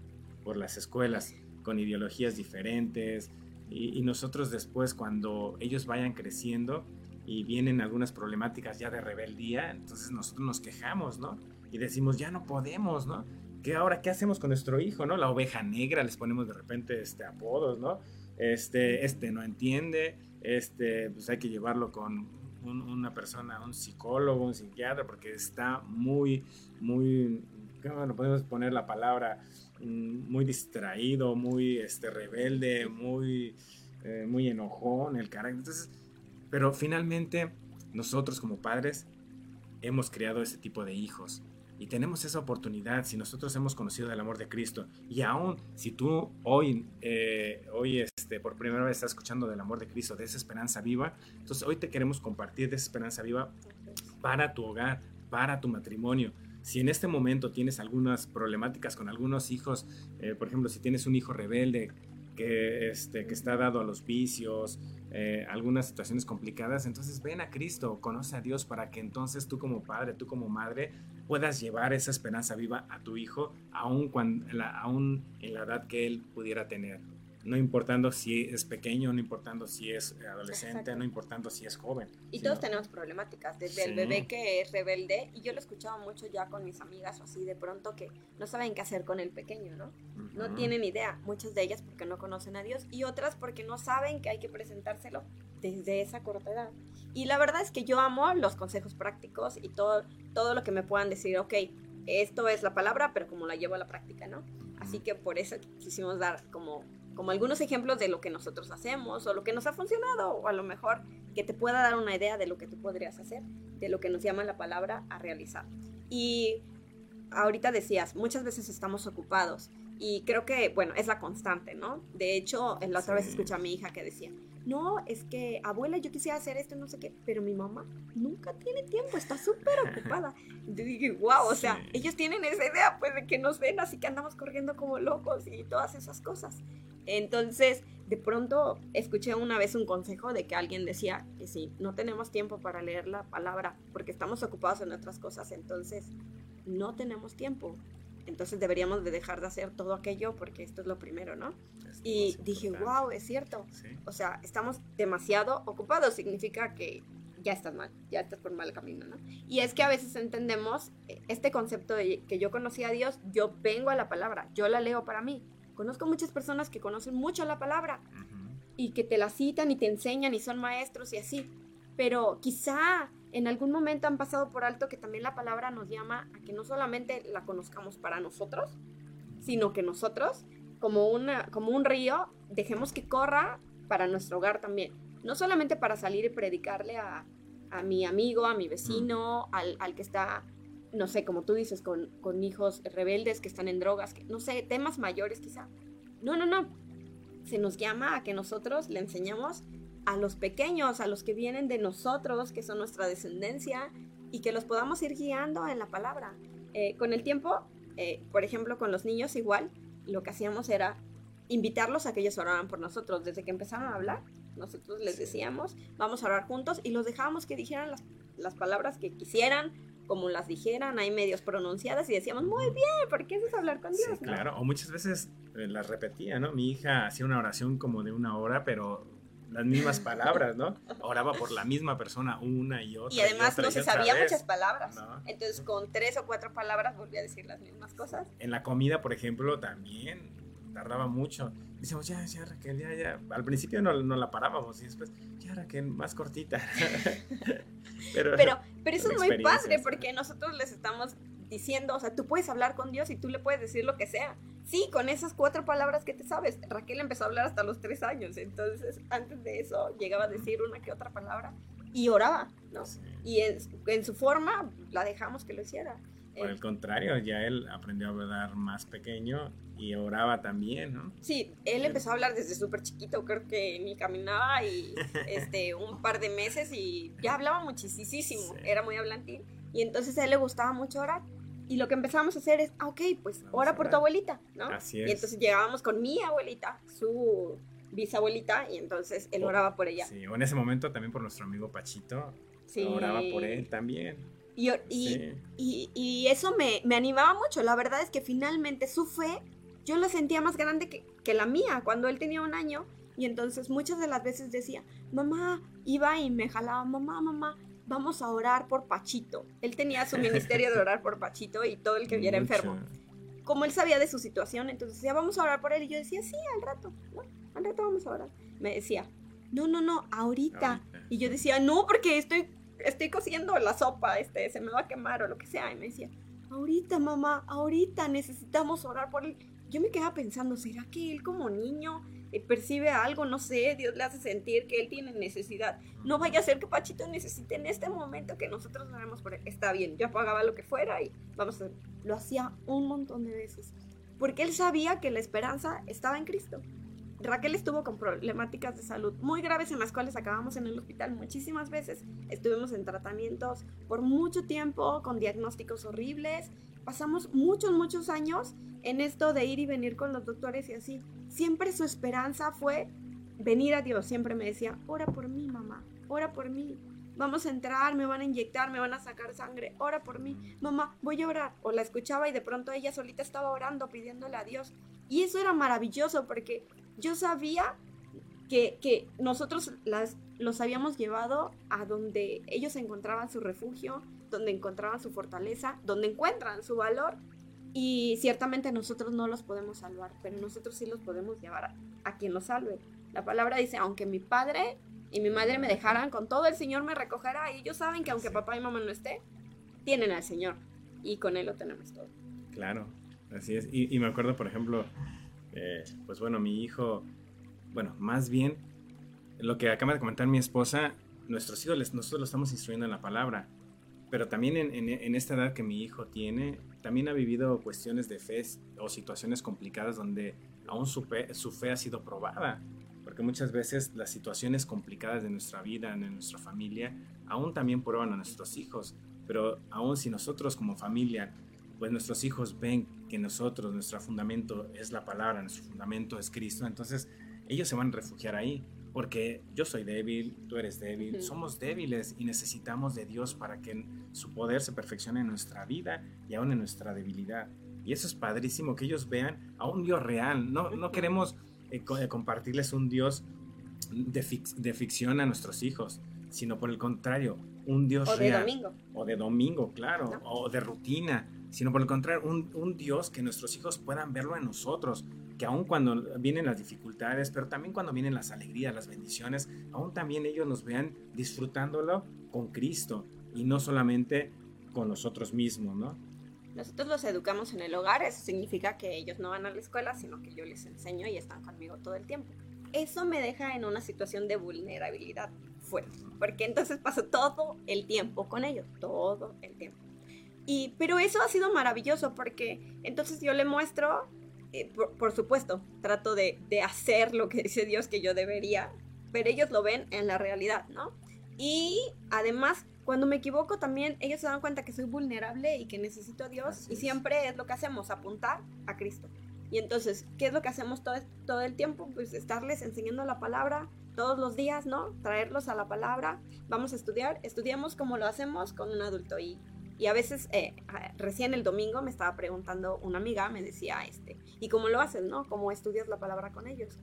Speaker 1: Por las escuelas, con ideologías diferentes. Y, nosotros después, cuando ellos vayan creciendo y vienen algunas problemáticas ya de rebeldía, entonces nosotros nos quejamos, ¿no? Y decimos, ya no podemos, ¿no? ¿Qué ahora qué hacemos con nuestro hijo, ¿no? La oveja negra, les ponemos de repente este, apodos, ¿no? Este, este no entiende, este, pues hay que llevarlo con una persona, un psicólogo, un psiquiatra, porque está muy, muy bueno, podemos poner la palabra mm, muy distraído, muy este, rebelde, muy, eh, muy enojón, el carácter. Entonces, pero finalmente nosotros como padres hemos creado ese tipo de hijos y tenemos esa oportunidad si nosotros hemos conocido el amor de Cristo. Y aún si tú hoy, eh, hoy este, por primera vez estás escuchando del amor de Cristo, de esa esperanza viva, entonces hoy te queremos compartir de esa esperanza viva para tu hogar, para tu matrimonio. Si en este momento tienes algunas problemáticas con algunos hijos, eh, por ejemplo, si tienes un hijo rebelde que, este, que está dado a los vicios, eh, algunas situaciones complicadas, entonces ven a Cristo, conoce a Dios para que entonces tú como padre, tú como madre, puedas llevar esa esperanza viva a tu hijo, aún, en la edad que él pudiera tener no importando si es pequeño, no importando si es adolescente, no importando si es joven.
Speaker 2: Y todos tenemos problemáticas, desde el bebé que es rebelde, y yo lo he escuchado mucho ya con mis amigas o así, de pronto que no saben qué hacer con el pequeño, ¿no? No tienen idea, muchas de ellas porque no conocen a Dios y otras porque no saben que hay que presentárselo desde esa corta edad. Y la verdad es que yo amo los consejos prácticos y todo, todo lo que me puedan decir, ok, esto es la palabra, pero como la llevo a la práctica, ¿no? Así que por eso quisimos dar como como algunos ejemplos de lo que nosotros hacemos o lo que nos ha funcionado o a lo mejor que te pueda dar una idea de lo que tú podrías hacer, de lo que nos llama la palabra a realizar. Y ahorita decías, muchas veces estamos ocupados y creo que, bueno, es la constante, ¿no? De hecho, la otra vez escuché a mi hija que decía, no, es que abuela, yo quisiera hacer esto, no sé qué, pero mi mamá nunca tiene tiempo, está súper (laughs) ocupada. Y dije, wow, o sea, ellos tienen esa idea, pues, de que nos ven, así que andamos corriendo como locos y todas esas cosas. Entonces, de pronto escuché una vez un consejo de que alguien decía que si no tenemos tiempo para leer la palabra porque estamos ocupados en otras cosas, entonces no tenemos tiempo. Entonces deberíamos de dejar de hacer todo aquello porque esto es lo primero, ¿no? y dije, wow, es cierto. O sea, estamos demasiado ocupados, significa que ya estás mal, ya estás por mal camino, ¿no? Y es que a veces entendemos eh, este concepto de que yo conocí a Dios, yo vengo a la palabra, yo la leo para mí, Conozco muchas personas que conocen mucho la palabra y que te la citan y te enseñan y son maestros y así. Pero quizá en algún momento han pasado por alto que también la palabra nos llama a que no solamente la conozcamos para nosotros, sino que nosotros, como, una, como un río, dejemos que corra para nuestro hogar también. No solamente para salir y predicarle a, a mi amigo, a mi vecino, al, al, que está no sé, como tú dices, con, con hijos rebeldes que están en drogas, que, no sé, temas mayores quizá. No, no, no. Se nos llama a que nosotros le enseñemos a los pequeños, a los que vienen de nosotros, que son nuestra descendencia, y que los podamos ir guiando en la palabra. Eh, con el tiempo, eh, por ejemplo, con los niños igual, lo que hacíamos era invitarlos a que ellos oraran por nosotros. Desde que empezaron a hablar, nosotros les decíamos, vamos a orar juntos, y los dejábamos que dijeran las, las palabras que quisieran, como las dijeran, hay medios pronunciadas y decíamos, muy bien, porque eso es hablar con Dios.
Speaker 1: Sí, claro, o muchas veces eh, las repetía, ¿no? Mi hija hacía una oración como de una hora, pero las mismas (laughs) palabras, ¿no? Oraba por la misma persona una y otra.
Speaker 2: Y además no se sabía muchas palabras. Entonces con tres o cuatro palabras volvía a decir las mismas cosas.
Speaker 1: En la comida, por ejemplo, también tardaba mucho. Decíamos, ya, ya, Raquel, ya, ya. Al principio no, no la parábamos y después, ya, Raquel, más cortita. (laughs)
Speaker 2: pero, pero, pero eso es muy padre porque nosotros les estamos diciendo, o sea, tú puedes hablar con Dios y tú le puedes decir lo que sea. Sí, con esas cuatro palabras que te sabes. Raquel empezó a hablar hasta los tres años, entonces antes de eso llegaba a decir una que otra palabra y oraba, ¿no? Y en, su forma la dejamos que lo hiciera.
Speaker 1: Por el contrario, ya él aprendió a hablar más pequeño y oraba también, ¿no?
Speaker 2: Sí, él empezó a hablar desde súper chiquito, creo que ni caminaba y (laughs) este, un par de meses y ya hablaba muchísimo, era muy hablantín. Y entonces a él le gustaba mucho orar. Y lo que empezamos a hacer es, ah, ok, pues ora por tu abuelita, ¿no?
Speaker 1: Así es.
Speaker 2: Y entonces llegábamos con mi abuelita, su bisabuelita, y entonces él oraba por ella.
Speaker 1: Sí, o en ese momento también por nuestro amigo Pachito, sí. oraba por él también.
Speaker 2: Y, y, y, y eso me, me, animaba mucho. La verdad es que finalmente su fe, yo la sentía más grande que, que la mía cuando él tenía un año. Y entonces muchas de las veces decía, mamá, iba y me jalaba, mamá, mamá, vamos a orar por Pachito. Él tenía su ministerio de orar por Pachito y todo el que viera enfermo. Como él sabía de su situación, entonces decía, vamos a orar por él. Y yo decía, sí, al rato, al rato vamos a orar. Me decía, no, no, no, ahorita. Y yo decía, no, porque estoy, estoy cociendo la sopa, este, se me va a quemar o lo que sea. Y me decía, ahorita, mamá, ahorita necesitamos orar por él. Yo me quedaba pensando, ¿será que él como niño eh, percibe algo, no sé, Dios le hace sentir que él tiene necesidad. No vaya a ser que Pachito necesite en este momento que nosotros haremos por él. Está bien, yo pagaba lo que fuera y vamos a Lo hacía un montón de veces. Porque él sabía que la esperanza estaba en Cristo. Raquel estuvo con problemáticas de salud muy graves en las cuales acabamos en el hospital muchísimas veces. Estuvimos en tratamientos por mucho tiempo, con diagnósticos horribles. Pasamos muchos, muchos años en esto de ir y venir con los doctores y así. Siempre su esperanza fue venir a Dios. Siempre me decía, ora por mí, mamá, ora por mí. Vamos a entrar, me van a inyectar, me van a sacar sangre, ora por mí. Mamá, voy a orar. O la escuchaba y de pronto ella solita estaba orando, pidiéndole a Dios. Y eso era maravilloso porque yo sabía que, que nosotros las, los habíamos llevado a donde ellos encontraban su refugio, donde encontraban su fortaleza, donde encuentran su valor y ciertamente nosotros no los podemos salvar, pero nosotros sí los podemos llevar a, quien los salve. La palabra dice, aunque mi padre y mi madre me dejaran, con todo el Señor me recogerá. Y ellos saben que aunque papá y mamá no estén, tienen al Señor. Y con Él lo tenemos todo.
Speaker 1: Claro, así es. Y, me acuerdo, por ejemplo, eh, pues bueno, mi hijo, bueno, más bien, lo que acaba de comentar mi esposa, nuestros hijos, nosotros lo estamos instruyendo en la palabra. Pero también en, en esta edad que mi hijo tiene, también ha vivido cuestiones de fe o situaciones complicadas donde aún su fe, su fe ha sido probada. Porque muchas veces las situaciones complicadas de nuestra vida, de nuestra familia, aún también prueban a nuestros hijos. Pero aún si nosotros como familia, pues nuestros hijos ven que nosotros, nuestro fundamento es la palabra, nuestro fundamento es Cristo, entonces ellos se van a refugiar ahí porque yo soy débil, tú eres débil, somos débiles y necesitamos de Dios para que su poder se perfeccione en nuestra vida y aún en nuestra debilidad. Y eso es padrísimo, que ellos vean a un Dios real. No, no queremos eh, eh, compartirles un Dios de, de, ficción a nuestros hijos, sino por el contrario, un Dios
Speaker 2: o
Speaker 1: real.
Speaker 2: de domingo.
Speaker 1: O de domingo, claro, o de rutina, sino por el contrario, un, un Dios que nuestros hijos puedan verlo en nosotros, que aun cuando vienen las dificultades, pero también cuando vienen las alegrías, las bendiciones, aún también ellos nos vean disfrutándolo con Cristo y no solamente con nosotros mismos, ¿no?
Speaker 2: Nosotros los educamos en el hogar, eso significa que ellos no van a la escuela, sino que yo les enseño y están conmigo todo el tiempo. Eso me deja en una situación de vulnerabilidad fuerte, porque entonces paso todo el tiempo con ellos, todo el tiempo. Y, pero eso ha sido maravilloso porque entonces yo le muestro eh, por, supuesto, trato de, hacer lo que dice Dios que yo debería, pero ellos lo ven en la realidad, ¿no? Y además, cuando me equivoco también, ellos se dan cuenta que soy vulnerable y que necesito a Dios, y siempre es lo que hacemos, apuntar a Cristo. Y entonces, ¿qué es lo que hacemos todo, todo el tiempo? Pues estarles enseñando la palabra todos los días, ¿no? Traerlos a la palabra. Vamos a estudiar, estudiamos como lo hacemos con un adulto. Y y a veces, eh, recién el domingo me estaba preguntando una amiga, me decía, este, ¿y cómo lo haces, no? ¿Cómo estudias la palabra con ellos?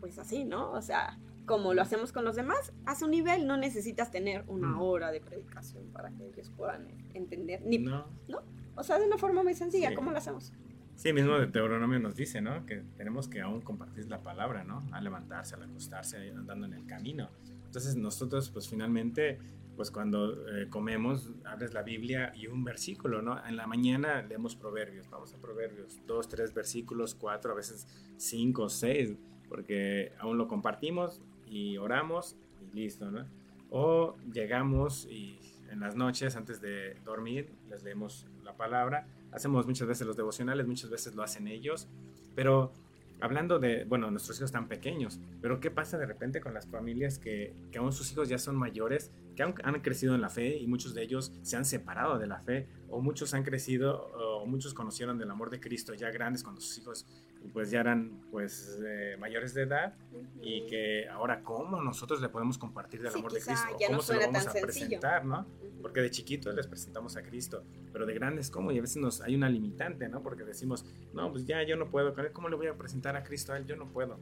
Speaker 2: Pues así, ¿no? O sea, como lo hacemos con los demás, a su nivel no necesitas tener una mm. hora de predicación para que ellos puedan entender. Ni, no. ¿no? O sea, de una forma muy sencilla, ¿cómo lo hacemos?
Speaker 1: Sí, mismo de Deuteronomio nos dice, ¿no? Que tenemos que aún compartir la palabra, ¿no? Al levantarse, al acostarse, andando en el camino. Entonces nosotros, pues finalmente, pues cuando eh, comemos, abres la Biblia y un versículo, ¿no? En la mañana leemos proverbios, vamos a proverbios, dos, tres versículos, cuatro, a veces cinco, seis, porque aún lo compartimos y oramos y listo, ¿no? O llegamos y en las noches antes de dormir les leemos la palabra, hacemos muchas veces los devocionales, muchas veces lo hacen ellos, pero hablando de, bueno, nuestros hijos están pequeños, pero ¿qué pasa de repente con las familias que, que aún sus hijos ya son mayores, que han, han, crecido en la fe y muchos de ellos se han separado de la fe, o muchos han crecido, o muchos conocieron del amor de Cristo ya grandes cuando sus hijos pues ya eran pues eh, mayores de edad uh -huh. y que ahora cómo nosotros le podemos compartir del
Speaker 2: sí,
Speaker 1: amor de Cristo,
Speaker 2: ya
Speaker 1: cómo
Speaker 2: no
Speaker 1: se lo vamos a
Speaker 2: sencillo.
Speaker 1: presentar, ¿no? Porque de chiquitos les presentamos a Cristo, pero de grandes cómo y a veces nos hay una limitante, ¿no? Porque decimos, no, pues ya yo no puedo, ¿cómo le voy a presentar a Cristo a él? Yo no puedo.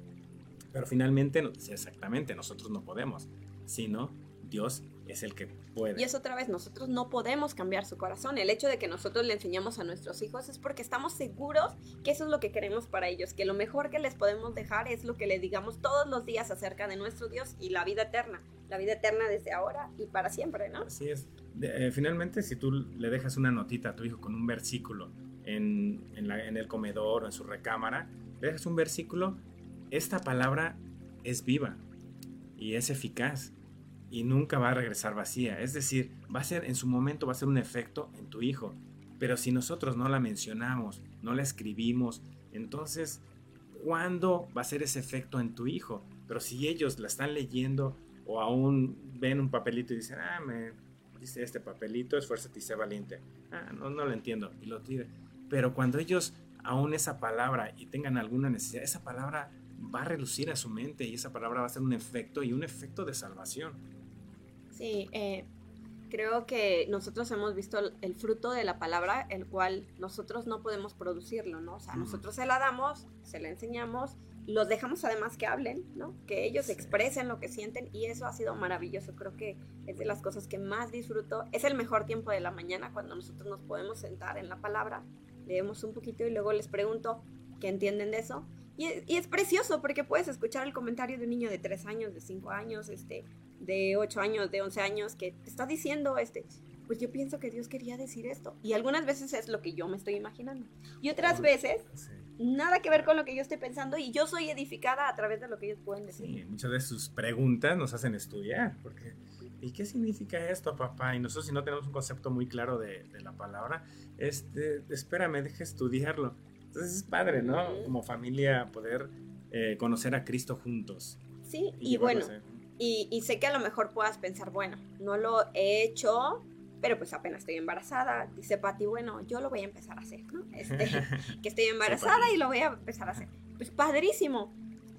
Speaker 1: Pero finalmente, sí, exactamente, nosotros no podemos, sino Dios es el que puede.
Speaker 2: Y es otra vez, nosotros no podemos cambiar su corazón. El hecho de que nosotros le enseñamos a nuestros hijos es porque estamos seguros que eso es lo que queremos para ellos, que lo mejor que les podemos dejar es lo que le digamos todos los días acerca de nuestro Dios y la vida eterna, la vida eterna desde ahora y para siempre, ¿no?
Speaker 1: Así es. De, eh, finalmente, si tú le dejas una notita a tu hijo con un versículo en, en, la, en el comedor o en su recámara, le dejas un versículo, esta palabra es viva y es eficaz y nunca va a regresar vacía. Es decir, va a ser en su momento va a ser un efecto en tu hijo. Pero si nosotros no la mencionamos, no la escribimos, entonces ¿cuándo va a ser ese efecto en tu hijo? Pero si ellos la están leyendo o aún ven un papelito y dicen, ah, me dice este papelito, esfuérzate y sé valiente. Ah, no, no lo entiendo y lo tira. Pero cuando ellos aún esa palabra y tengan alguna necesidad, esa palabra va a relucir a su mente y esa palabra va a ser un efecto y un efecto de salvación.
Speaker 2: Sí, eh, creo que nosotros hemos visto el, fruto de la palabra, el cual nosotros no podemos producirlo, ¿no? O sea, nosotros se la damos, se la enseñamos, los dejamos además que hablen, ¿no? Que ellos sí. expresen lo que sienten y eso ha sido maravilloso. Creo que es de las cosas que más disfruto. Es el mejor tiempo de la mañana cuando nosotros nos podemos sentar en la palabra, leemos un poquito y luego les pregunto qué entienden de eso. Y, y, es precioso porque puedes escuchar el comentario de un niño de 3 años, de 5 años, este, de 8 años, de 11 años, que está diciendo, este, pues yo pienso que Dios quería decir esto. Y algunas veces es lo que yo me estoy imaginando. Y otras veces, sí. nada que ver con lo que yo estoy pensando y yo soy edificada a través de lo que ellos pueden decir.
Speaker 1: Sí, muchas de sus preguntas nos hacen estudiar, porque ¿y qué significa esto, papá? Y nosotros si no tenemos un concepto muy claro de, de la palabra, este, espérame, deje estudiarlo. Entonces es padre, ¿no? Como familia poder eh, conocer a Cristo juntos.
Speaker 2: Sí, y, y bueno, y, y, sé que a lo mejor puedas pensar, bueno, no lo he hecho, pero pues apenas estoy embarazada. Dice Pati, bueno, yo lo voy a empezar a hacer, ¿no? Este, (laughs) que estoy embarazada y lo voy a empezar a hacer. Pues padrísimo.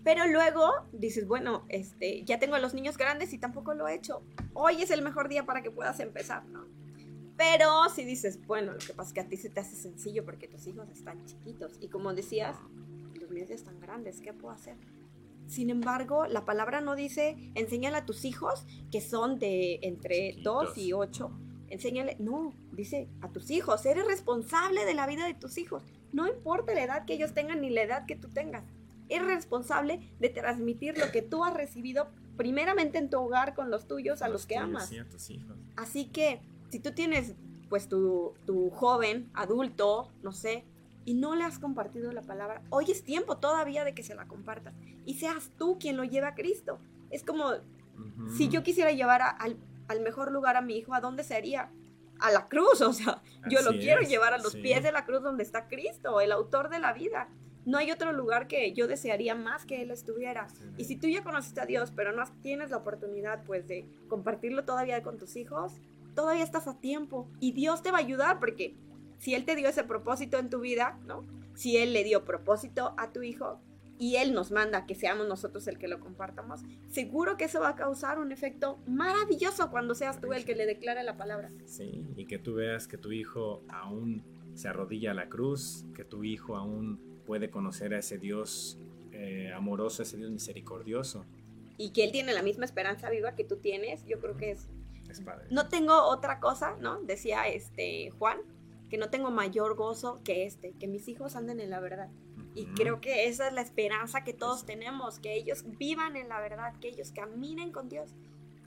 Speaker 2: Pero luego dices, bueno, este, ya tengo a los niños grandes y tampoco lo he hecho. Hoy es el mejor día para que puedas empezar, ¿no? Pero si dices, bueno, lo que pasa es que a ti se te hace sencillo porque tus hijos están chiquitos. Y como decías, los míos ya están grandes, ¿qué puedo hacer? Sin embargo, la palabra no dice, enséñale a tus hijos que son de entre 2 y 8. Enséñale, no, dice a tus hijos, eres responsable de la vida de tus hijos. No importa la edad que ellos tengan ni la edad que tú tengas. Eres responsable de transmitir lo que tú has recibido primeramente en tu hogar con los tuyos a los, los que tuyos, amas.
Speaker 1: Sí, a tus hijos.
Speaker 2: Así que si tú tienes pues tu, tu, joven, adulto, no sé, y no le has compartido la palabra, hoy es tiempo todavía de que se la compartas y seas tú quien lo lleve a Cristo. Es como uh -huh. si yo quisiera llevar a, al, al, mejor lugar a mi hijo, ¿a dónde sería? A la cruz, (laughs) o sea, yo Así lo quiero es, llevar a los sí. pies de la cruz donde está Cristo, el autor de la vida. No hay otro lugar que yo desearía más que Él estuviera. Sí. Y si tú ya conociste a Dios, pero no tienes la oportunidad, pues, de compartirlo todavía con tus hijos, todavía estás a tiempo y Dios te va a ayudar porque si Él te dio ese propósito en tu vida, ¿no? Si Él le dio propósito a tu hijo y Él nos manda que seamos nosotros el que lo compartamos, seguro que eso va a causar un efecto maravilloso cuando seas tú el que le declare la palabra.
Speaker 1: Sí, y que tú veas que tu hijo aún se arrodilla a la cruz, que tu hijo aún puede conocer a ese Dios eh, amoroso, ese Dios misericordioso.
Speaker 2: Y que Él tiene la misma esperanza viva que tú tienes, yo creo que es
Speaker 1: es padre.
Speaker 2: No tengo otra cosa, ¿no? Decía este Juan, que no tengo mayor gozo que este, que mis hijos anden en la verdad. Y creo que esa es la esperanza que todos tenemos, que ellos vivan en la verdad, que ellos caminen con Dios.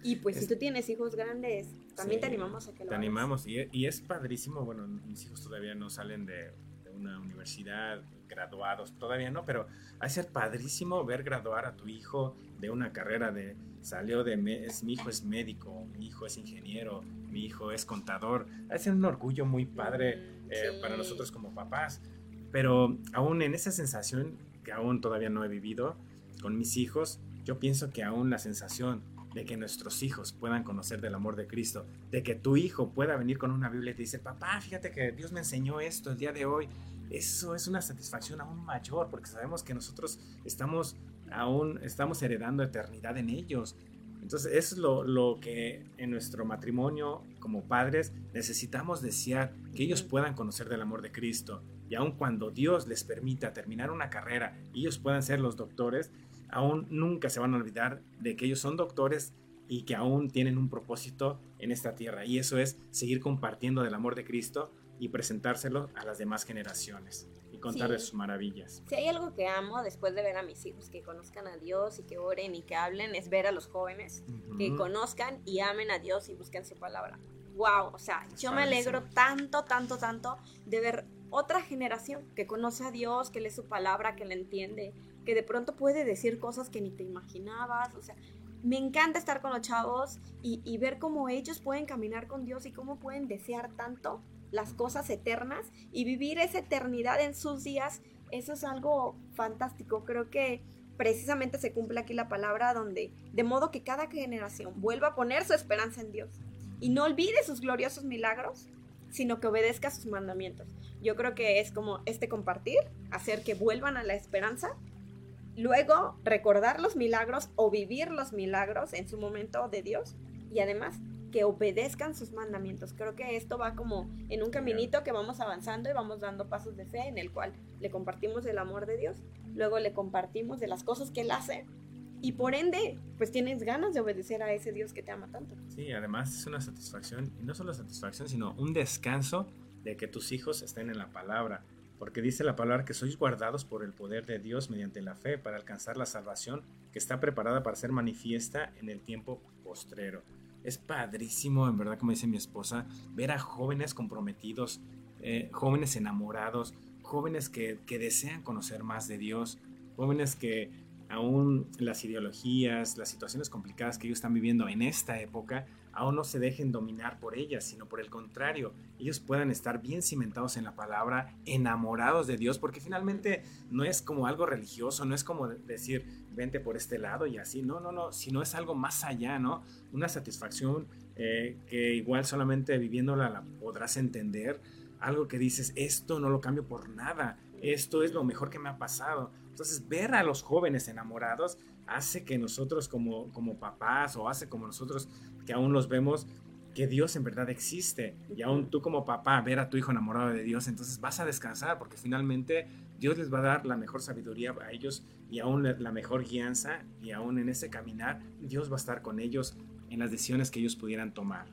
Speaker 2: Y pues si tú tienes hijos grandes, también te animamos a que lo
Speaker 1: Te animamos y, y, es padrísimo, bueno, mis hijos todavía no salen de, de una universidad, graduados, todavía no, pero ha ser padrísimo ver graduar a tu hijo de una carrera de, salió de, es, mi hijo es médico, mi hijo es ingeniero, mi hijo es contador, ser un orgullo muy padre eh, para nosotros como papás, pero aún en esa sensación que aún todavía no he vivido con mis hijos, yo pienso que aún la sensación de que nuestros hijos puedan conocer del amor de Cristo, de que tu hijo pueda venir con una Biblia y te dice, papá, fíjate que Dios me enseñó esto el día de hoy, eso es una satisfacción aún mayor porque sabemos que nosotros estamos aún estamos heredando eternidad en ellos. Entonces, eso es lo, lo, que en nuestro matrimonio como padres necesitamos desear, que ellos puedan conocer del amor de Cristo. Y aun cuando Dios les permita terminar una carrera y ellos puedan ser los doctores, aún nunca se van a olvidar de que ellos son doctores y que aún tienen un propósito en esta tierra. Y eso es seguir compartiendo del amor de Cristo y presentárselo a las demás generaciones y contarles sus maravillas.
Speaker 2: Si hay algo que amo después de ver a mis hijos que conozcan a Dios y que oren y que hablen, es ver a los jóvenes que conozcan y amen a Dios y busquen su palabra. Wow, o sea, yo me alegro tanto, tanto, tanto de ver otra generación que conoce a Dios, que lee su palabra, que le entiende, que de pronto puede decir cosas que ni te imaginabas, o sea, me encanta estar con los chavos y, y ver cómo ellos pueden caminar con Dios y cómo pueden desear tanto las cosas eternas y vivir esa eternidad en sus días, eso es algo fantástico. Creo que precisamente se cumple aquí la palabra donde, de modo que cada generación vuelva a poner su esperanza en Dios y no olvide sus gloriosos milagros, sino que obedezca sus mandamientos. Yo creo que es como este compartir, hacer que vuelvan a la esperanza, luego recordar los milagros o vivir los milagros en su momento de Dios y además que obedezcan sus mandamientos. Creo que esto va como en un caminito que vamos avanzando y vamos dando pasos de fe en el cual le compartimos el amor de Dios, luego le compartimos de las cosas que Él hace y por ende, pues tienes ganas de obedecer a ese Dios que te ama tanto.
Speaker 1: Sí, además es una satisfacción, y no solo satisfacción, sino un descanso de que tus hijos estén en la palabra. Porque dice la palabra que sois guardados por el poder de Dios mediante la fe para alcanzar la salvación que está preparada para ser manifiesta en el tiempo postrero es padrísimo, en verdad, como dice mi esposa, ver a jóvenes comprometidos, eh, jóvenes enamorados, jóvenes que, que desean conocer más de Dios, jóvenes que aún las ideologías, las situaciones complicadas que ellos están viviendo en esta época, aún no se dejen dominar por ellas, sino por el contrario, ellos puedan estar bien cimentados en la palabra, enamorados de Dios, porque finalmente no es como algo religioso, no es como decir, vente por este lado y así, no, no, no, sino es algo más allá, ¿no? Una satisfacción eh, que igual solamente viviéndola la podrás entender, algo que dices, esto no lo cambio por nada, esto es lo mejor que me ha pasado. Entonces, ver a los jóvenes enamorados hace que nosotros como, como papás o hace como nosotros que aún los vemos que Dios en verdad existe. Y aún tú como papá ver a tu hijo enamorado de Dios, entonces vas a descansar porque finalmente Dios les va a dar la mejor sabiduría a ellos y aún la mejor guianza y aún en ese caminar Dios va a estar con ellos en las decisiones que ellos pudieran tomar.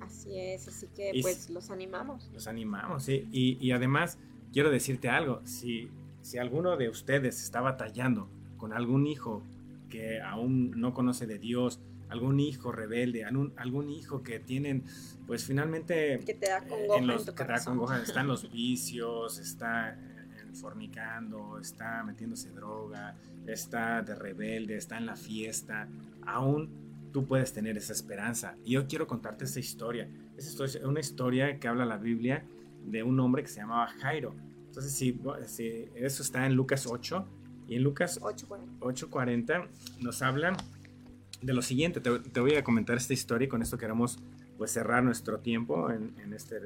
Speaker 2: Así es, así que pues los animamos.
Speaker 1: Los animamos, sí. Y, y además quiero decirte algo, si, si alguno de ustedes está batallando con algún hijo que aún no conoce de Dios, algún hijo rebelde, algún, algún hijo que tienen, pues finalmente...
Speaker 2: Que te da congoja en,
Speaker 1: los, que te da congoja, están los (laughs) vicios, está fornicando, está metiéndose droga, está de rebelde, está en la fiesta, aún tú puedes tener esa esperanza. Y yo quiero contarte esa historia. Es una historia que habla la Biblia de un hombre que se llamaba Jairo. Entonces, si, si eso está en Lucas 8, y en Lucas 8.40 nos habla de lo siguiente. Te, voy a comentar esta historia y con esto queremos pues, cerrar nuestro tiempo en, este,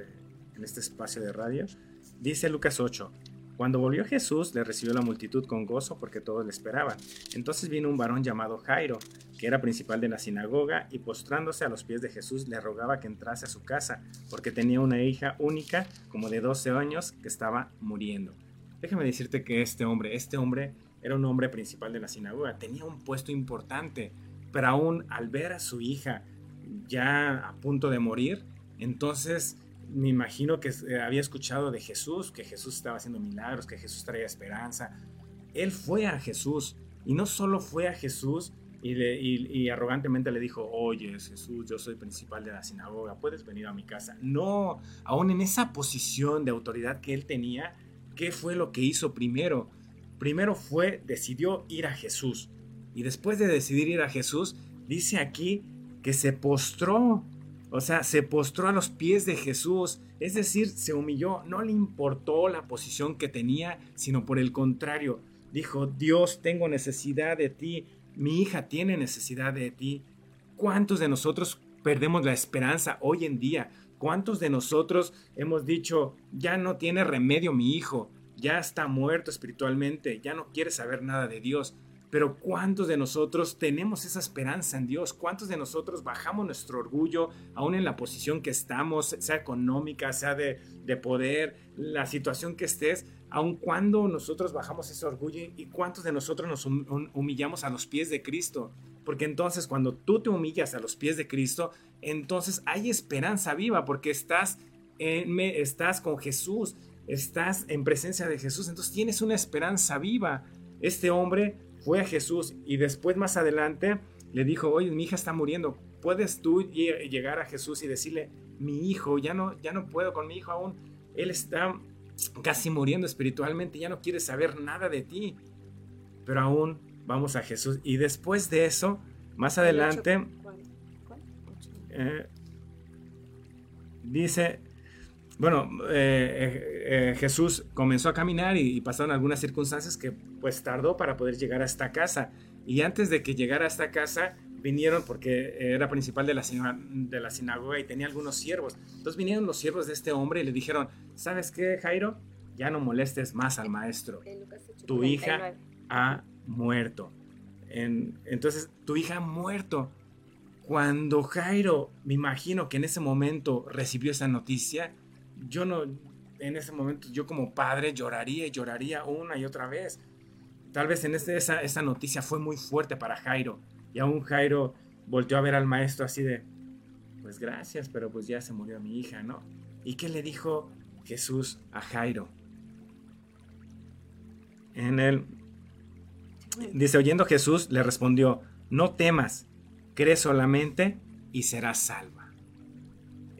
Speaker 1: en este espacio de radio. Dice Lucas 8. Cuando volvió Jesús, le recibió la multitud con gozo porque todos le esperaban. Entonces vino un varón llamado Jairo, que era principal de la sinagoga, y postrándose a los pies de Jesús le rogaba que entrase a su casa, porque tenía una hija única, como de 12 años, que estaba muriendo. Déjame decirte que este hombre, este hombre era un hombre principal de la sinagoga, tenía un puesto importante, pero aún al ver a su hija ya a punto de morir, entonces me imagino que eh, había escuchado de Jesús, que Jesús estaba haciendo milagros, que Jesús traía esperanza. Él fue a Jesús y no solo fue a Jesús, y, y, arrogantemente le dijo, oye Jesús, yo soy principal de la sinagoga, puedes venir a mi casa. No, aún en esa posición de autoridad que él tenía, ¿qué fue lo que hizo primero? Primero fue, decidió ir a Jesús. Y después de decidir ir a Jesús, dice aquí que se postró. O sea, se postró a los pies de Jesús. Es decir, se humilló. No le importó la posición que tenía, sino por el contrario. Dijo, Dios, tengo necesidad de ti mi hija tiene necesidad de ti. ¿Cuántos de nosotros perdemos la esperanza hoy en día? ¿Cuántos de nosotros hemos dicho, ya no tiene remedio mi hijo, ya está muerto espiritualmente, ya no quiere saber nada de Dios? Pero ¿cuántos de nosotros tenemos esa esperanza en Dios? ¿Cuántos de nosotros bajamos nuestro orgullo aún en la posición que estamos, sea económica, sea de, de poder, la situación que estés? aun cuando nosotros bajamos ese orgullo y cuántos de nosotros nos humillamos a los pies de Cristo. Porque entonces cuando tú te humillas a los pies de Cristo, entonces hay esperanza viva porque estás, en, estás con Jesús, estás en presencia de Jesús, entonces tienes una esperanza viva. Este hombre fue a Jesús y después más adelante le dijo, oye, mi hija está muriendo, ¿puedes tú llegar a Jesús y decirle, mi hijo, ya no, ya no puedo con mi hijo aún, él está casi muriendo espiritualmente, ya no quiere saber nada de ti. Pero aún vamos a Jesús. Y después de eso, más adelante, eh, dice, bueno, eh, eh, Jesús comenzó a caminar y, pasaron algunas circunstancias que pues tardó para poder llegar a esta casa. Y antes de que llegara a esta casa, vinieron porque era principal de la, de la sinagoga y tenía algunos siervos. Entonces vinieron los siervos de este hombre y le dijeron, ¿sabes qué, Jairo? Ya no molestes más al maestro. Tu hija ha muerto. entonces, tu hija ha muerto. Cuando Jairo, me imagino que en ese momento recibió esa noticia, yo no, en ese momento, yo como padre lloraría y lloraría una y otra vez. Tal vez en este, esa, esa noticia fue muy fuerte para Jairo y aún Jairo volteó a ver al maestro así de, pues gracias, pero pues ya se murió mi hija, ¿no? ¿Y qué le dijo Jesús a Jairo? En el... Dice, oyendo Jesús, le respondió, no temas, cree solamente y serás salva.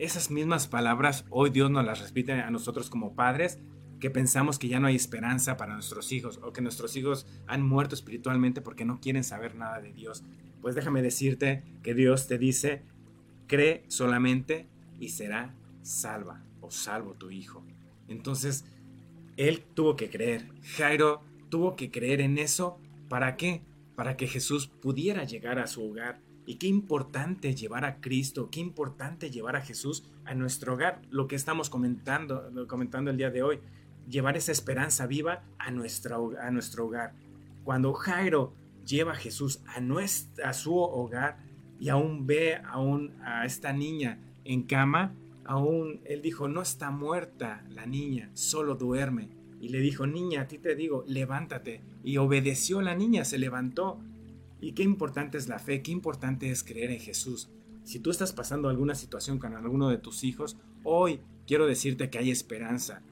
Speaker 1: Esas mismas palabras hoy Dios nos las repite a nosotros como padres que pensamos que ya no hay esperanza para nuestros hijos o que nuestros hijos han muerto espiritualmente porque no quieren saber nada de Dios. Pues déjame decirte que Dios te dice, cree solamente y será salva o salvo tu hijo. Entonces, él tuvo que creer. Jairo tuvo que creer en eso. ¿Para qué? Para que Jesús pudiera llegar a su hogar. Y qué importante llevar a Cristo, qué importante llevar a Jesús a nuestro hogar, lo que estamos comentando, comentando el día de hoy llevar esa esperanza viva a, nuestra, a nuestro hogar. Cuando Jairo lleva a Jesús a, nuestra, a su hogar y aún ve aún a esta niña en cama, aún él dijo, no está muerta la niña, solo duerme. Y le dijo, niña, a ti te digo, levántate. Y obedeció la niña, se levantó. Y qué importante es la fe, qué importante es creer en Jesús. Si tú estás pasando alguna situación con alguno de tus hijos, hoy quiero decirte que hay esperanza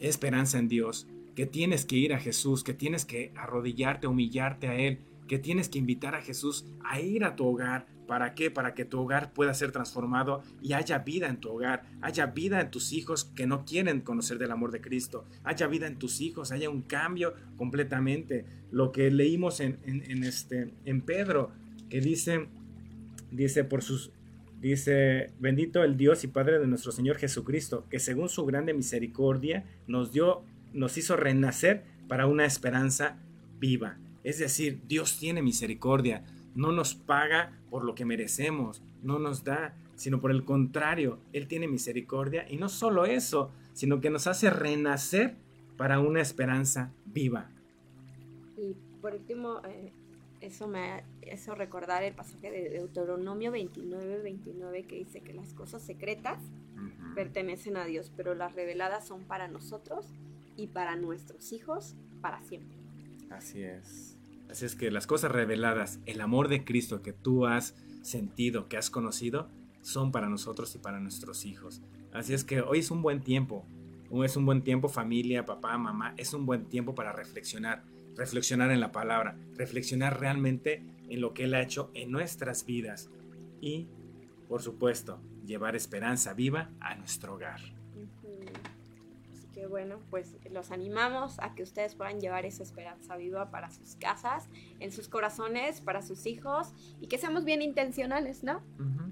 Speaker 1: esperanza en Dios, que tienes que ir a Jesús, que tienes que arrodillarte, humillarte a Él, que tienes que invitar a Jesús a ir a tu hogar. ¿Para qué? Para que tu hogar pueda ser transformado y haya vida en tu hogar, haya vida en tus hijos que no quieren conocer del amor de Cristo, haya vida en tus hijos, haya un cambio completamente. Lo que leímos en, este, en Pedro, que dice, dice por sus Dice, bendito el Dios y Padre de nuestro Señor Jesucristo, que según su grande misericordia nos dio, nos hizo renacer para una esperanza viva. Es decir, Dios tiene misericordia, no nos paga por lo que merecemos, no nos da, sino por el contrario, Él tiene misericordia y no solo eso, sino que nos hace renacer para una esperanza viva.
Speaker 2: Y por último, eh, eso me hizo recordar el pasaje de Deuteronomio 29, 29 que dice que las cosas secretas pertenecen a Dios, pero las reveladas son para nosotros y para nuestros hijos para siempre.
Speaker 1: Así es. Así es que las cosas reveladas, el amor de Cristo que tú has sentido, que has conocido, son para nosotros y para nuestros hijos. Así es que hoy es un buen tiempo. Es un buen tiempo familia, papá, mamá. Es un buen tiempo para reflexionar reflexionar en la palabra, reflexionar realmente en lo que Él ha hecho en nuestras vidas y, por supuesto, llevar esperanza viva a nuestro hogar
Speaker 2: que bueno, pues los animamos a que ustedes puedan llevar esa esperanza viva para sus casas, en sus corazones, para sus hijos y que seamos bien intencionales, ¿no?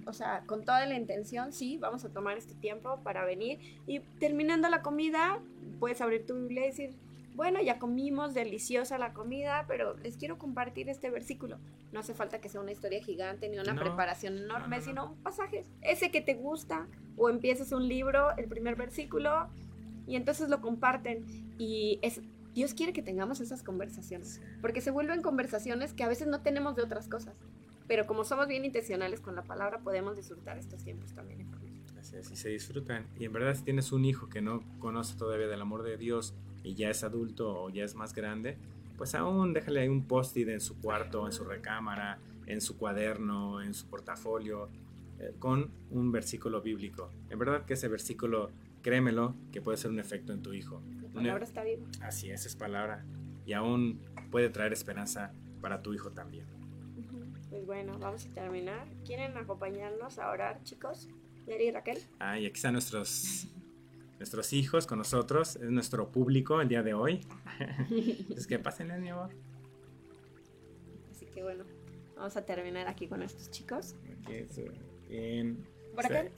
Speaker 2: O sea, con toda la intención, sí, vamos a tomar este tiempo para venir. Y terminando la comida, puedes abrir tu Biblia y decir, bueno, ya comimos, deliciosa la comida, pero les quiero compartir este versículo. No hace falta que sea una historia gigante ni una preparación enorme, sino un pasaje, ese que te gusta, o empiezas un libro, el primer versículo, y entonces lo comparten y es Dios quiere que tengamos esas conversaciones, porque se vuelven conversaciones que a veces no tenemos de otras cosas, pero como somos bien intencionales con la palabra podemos disfrutar estos tiempos también en familia.
Speaker 1: Así es, y se disfrutan. Y en verdad si tienes un hijo que no conoce todavía del amor de Dios y ya es adulto o ya es más grande, pues aún déjale ahí un post-it en su cuarto, en su recámara, en su cuaderno, en su portafolio, eh, con un versículo bíblico. En verdad que ese versículo créemelo que puede ser un efecto en tu hijo.
Speaker 2: La palabra está viva.
Speaker 1: Así es, es palabra. Y aún puede traer esperanza para tu hijo también.
Speaker 2: Pues bueno, vamos a terminar. ¿Quieren acompañarnos a orar, chicos? Yari y Raquel.
Speaker 1: Ah, y aquí están nuestros, nuestros hijos con nosotros. Es nuestro público el día de hoy. (laughs) es que pasen mi amor.
Speaker 2: Así que bueno, vamos a terminar aquí con estos chicos.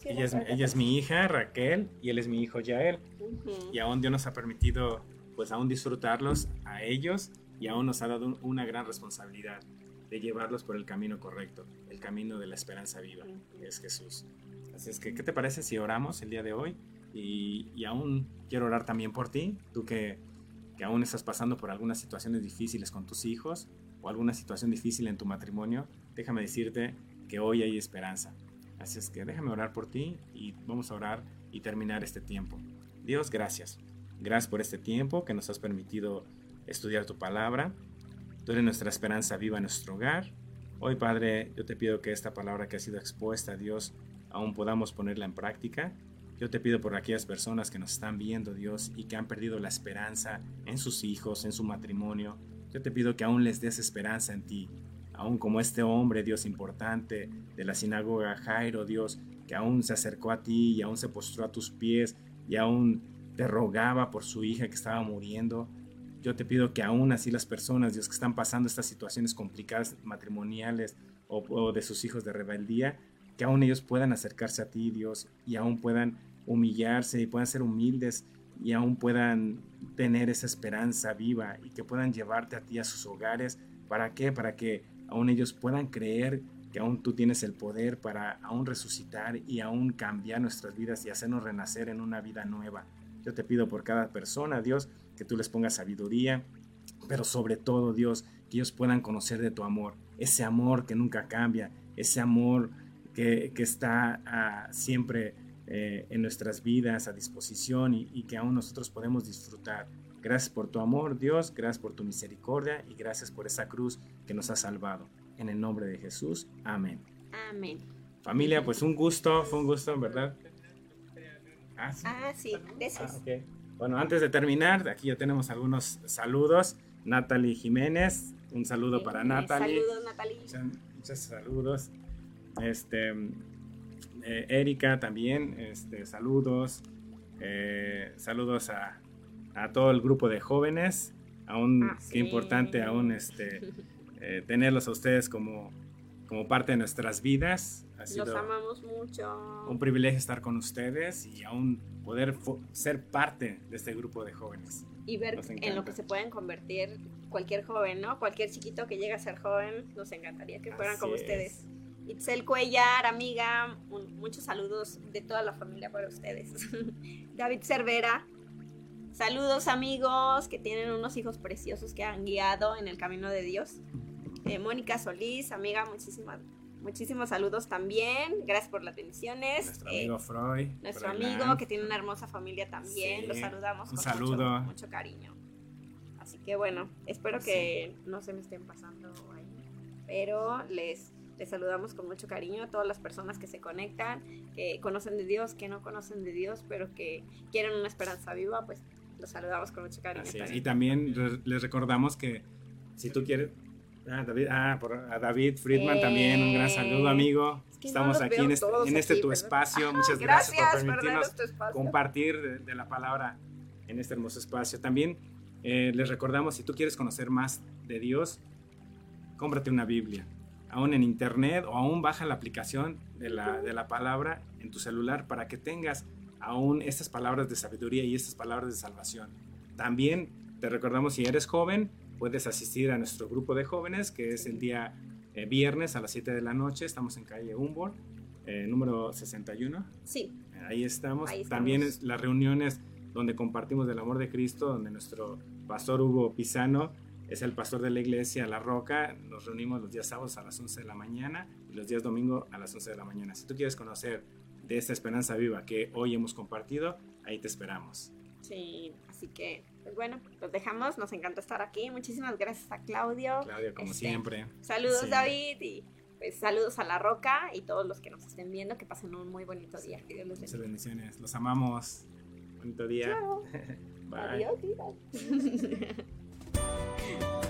Speaker 1: Ella, es, mi hija, Raquel, y él es mi hijo, Yael. Y aún Dios nos ha permitido, pues aún disfrutarlos a ellos y aún nos ha dado una gran responsabilidad de llevarlos por el camino correcto, el camino de la esperanza viva, que es Jesús. Así es que, ¿qué te parece si oramos el día de hoy? Y, aún quiero orar también por ti, tú que, que aún estás pasando por algunas situaciones difíciles con tus hijos o alguna situación difícil en tu matrimonio, déjame decirte que hoy hay esperanza. Así es que déjame orar por ti y vamos a orar y terminar este tiempo. Dios, gracias. Gracias por este tiempo que nos has permitido estudiar tu palabra. Tú eres nuestra esperanza viva en nuestro hogar. Hoy, Padre, yo te pido que esta palabra que ha sido expuesta a Dios aún podamos ponerla en práctica. Yo te pido por aquellas personas que nos están viendo, Dios, y que han perdido la esperanza en sus hijos, en su matrimonio. Yo te pido que aún les des esperanza en ti, aún como este hombre, Dios importante de la sinagoga, Jairo, Dios, que aún se acercó a ti y aún se postró a tus pies y aún te rogaba por su hija que estaba muriendo. Yo te pido que aún así las personas, Dios, que están pasando estas situaciones complicadas matrimoniales o, de sus hijos de rebeldía, que aún ellos puedan acercarse a ti, Dios, y aún puedan humillarse y puedan ser humildes y aún puedan tener esa esperanza viva y que puedan llevarte a ti a sus hogares. ¿Para qué? Para que aún ellos puedan creer que aún tú tienes el poder para aún resucitar y aún cambiar nuestras vidas y hacernos renacer en una vida nueva. Yo te pido por cada persona, Dios, que tú les pongas sabiduría, pero sobre todo, Dios, que ellos puedan conocer de tu amor, ese amor que nunca cambia, ese amor que, está ah, siempre eh, en nuestras vidas a disposición y, y que aún nosotros podemos disfrutar. Gracias por tu amor, Dios, gracias por tu misericordia y gracias por esa cruz que nos ha salvado. En el nombre de Jesús, amén.
Speaker 2: Amén.
Speaker 1: Familia, pues un gusto, fue un gusto, verdad.
Speaker 2: Ah, sí, ah, gracias. Ah,
Speaker 1: bueno, antes de terminar, aquí ya tenemos algunos saludos. Natalie Jiménez, un saludo para Natalie.
Speaker 2: Saludos, Natalie.
Speaker 1: Muchos, saludos. Este, eh, Erika también, este, saludos. Eh, saludos a a todo el grupo de jóvenes. Aún, ah, qué importante aún este, eh, tenerlos a ustedes como, como parte de nuestras vidas.
Speaker 2: Los amamos mucho.
Speaker 1: Un privilegio estar con ustedes y aún poder ser parte de este grupo de jóvenes.
Speaker 2: Y ver en lo que se pueden convertir cualquier joven, ¿no? Cualquier chiquito que llegue a ser joven, nos encantaría que fueran como ustedes. Itzel Cuellar, amiga, muchos saludos de toda la familia para ustedes. (laughs) David Cervera, Saludos amigos que tienen unos hijos preciosos que han guiado en el camino de Dios. Eh, Mónica Solís, amiga, muchísimas, muchísimos saludos también. Gracias por las bendiciones.
Speaker 1: Nuestro amigo eh, Freud.
Speaker 2: Nuestro amigo que tiene una hermosa familia también. Los saludamos
Speaker 1: con saludo.
Speaker 2: Mucho, cariño. Así que bueno, espero que no se me estén pasando ahí. Pero les, les saludamos con mucho cariño a todas las personas que se conectan, que conocen de Dios, que no conocen de Dios, pero que quieren una esperanza viva, pues los saludamos con mucho cariño.
Speaker 1: Y también les recordamos que si tú quieres, Ah, David, ah, por, a David Friedman también, un gran saludo,
Speaker 2: Eh,
Speaker 1: amigo.
Speaker 2: es que no
Speaker 1: Estamos
Speaker 2: los
Speaker 1: aquí en este, en este
Speaker 2: aquí,
Speaker 1: tu
Speaker 2: ¿verdad?
Speaker 1: espacio. Muchas gracias,
Speaker 2: Gracias
Speaker 1: por
Speaker 2: por
Speaker 1: permitirnos
Speaker 2: espacio.
Speaker 1: compartir de, de la palabra en este hermoso espacio. También eh, les recordamos, si tú quieres conocer más de Dios, cómprate una Biblia. Aún en internet o aún baja la aplicación de la, de la palabra en tu celular para que tengas aún estas palabras de sabiduría y estas palabras de salvación. También te recordamos, si eres joven, puedes asistir a nuestro grupo de jóvenes, que es el día eh, viernes a las 7 de la noche. Estamos en calle Humboldt, eh, número 61.
Speaker 2: Sí,
Speaker 1: Ahí estamos.
Speaker 2: Ahí estamos.
Speaker 1: También es las reuniones donde compartimos del amor de Cristo, donde nuestro pastor Hugo Pisano es el pastor de la iglesia La Roca. Nos reunimos los días sábados a las 11 de la mañana y los días domingo a las 11 de la mañana. Si tú quieres conocer de esta esperanza viva que hoy hemos compartido, ahí te esperamos.
Speaker 2: sí. Así que, pues bueno, los dejamos. Nos encantó estar aquí. Muchísimas gracias a Claudio.
Speaker 1: Claudia, como
Speaker 2: Este,
Speaker 1: siempre.
Speaker 2: Saludos,
Speaker 1: Sí.
Speaker 2: David. Y pues saludos a La Roca y todos los que nos estén viendo. Que pasen un muy bonito día. Que Dios los
Speaker 1: Muchas bendiciones. Los amamos. Bonito día.
Speaker 2: Chao. (laughs)
Speaker 1: Bye.
Speaker 2: Adiós. (laughs)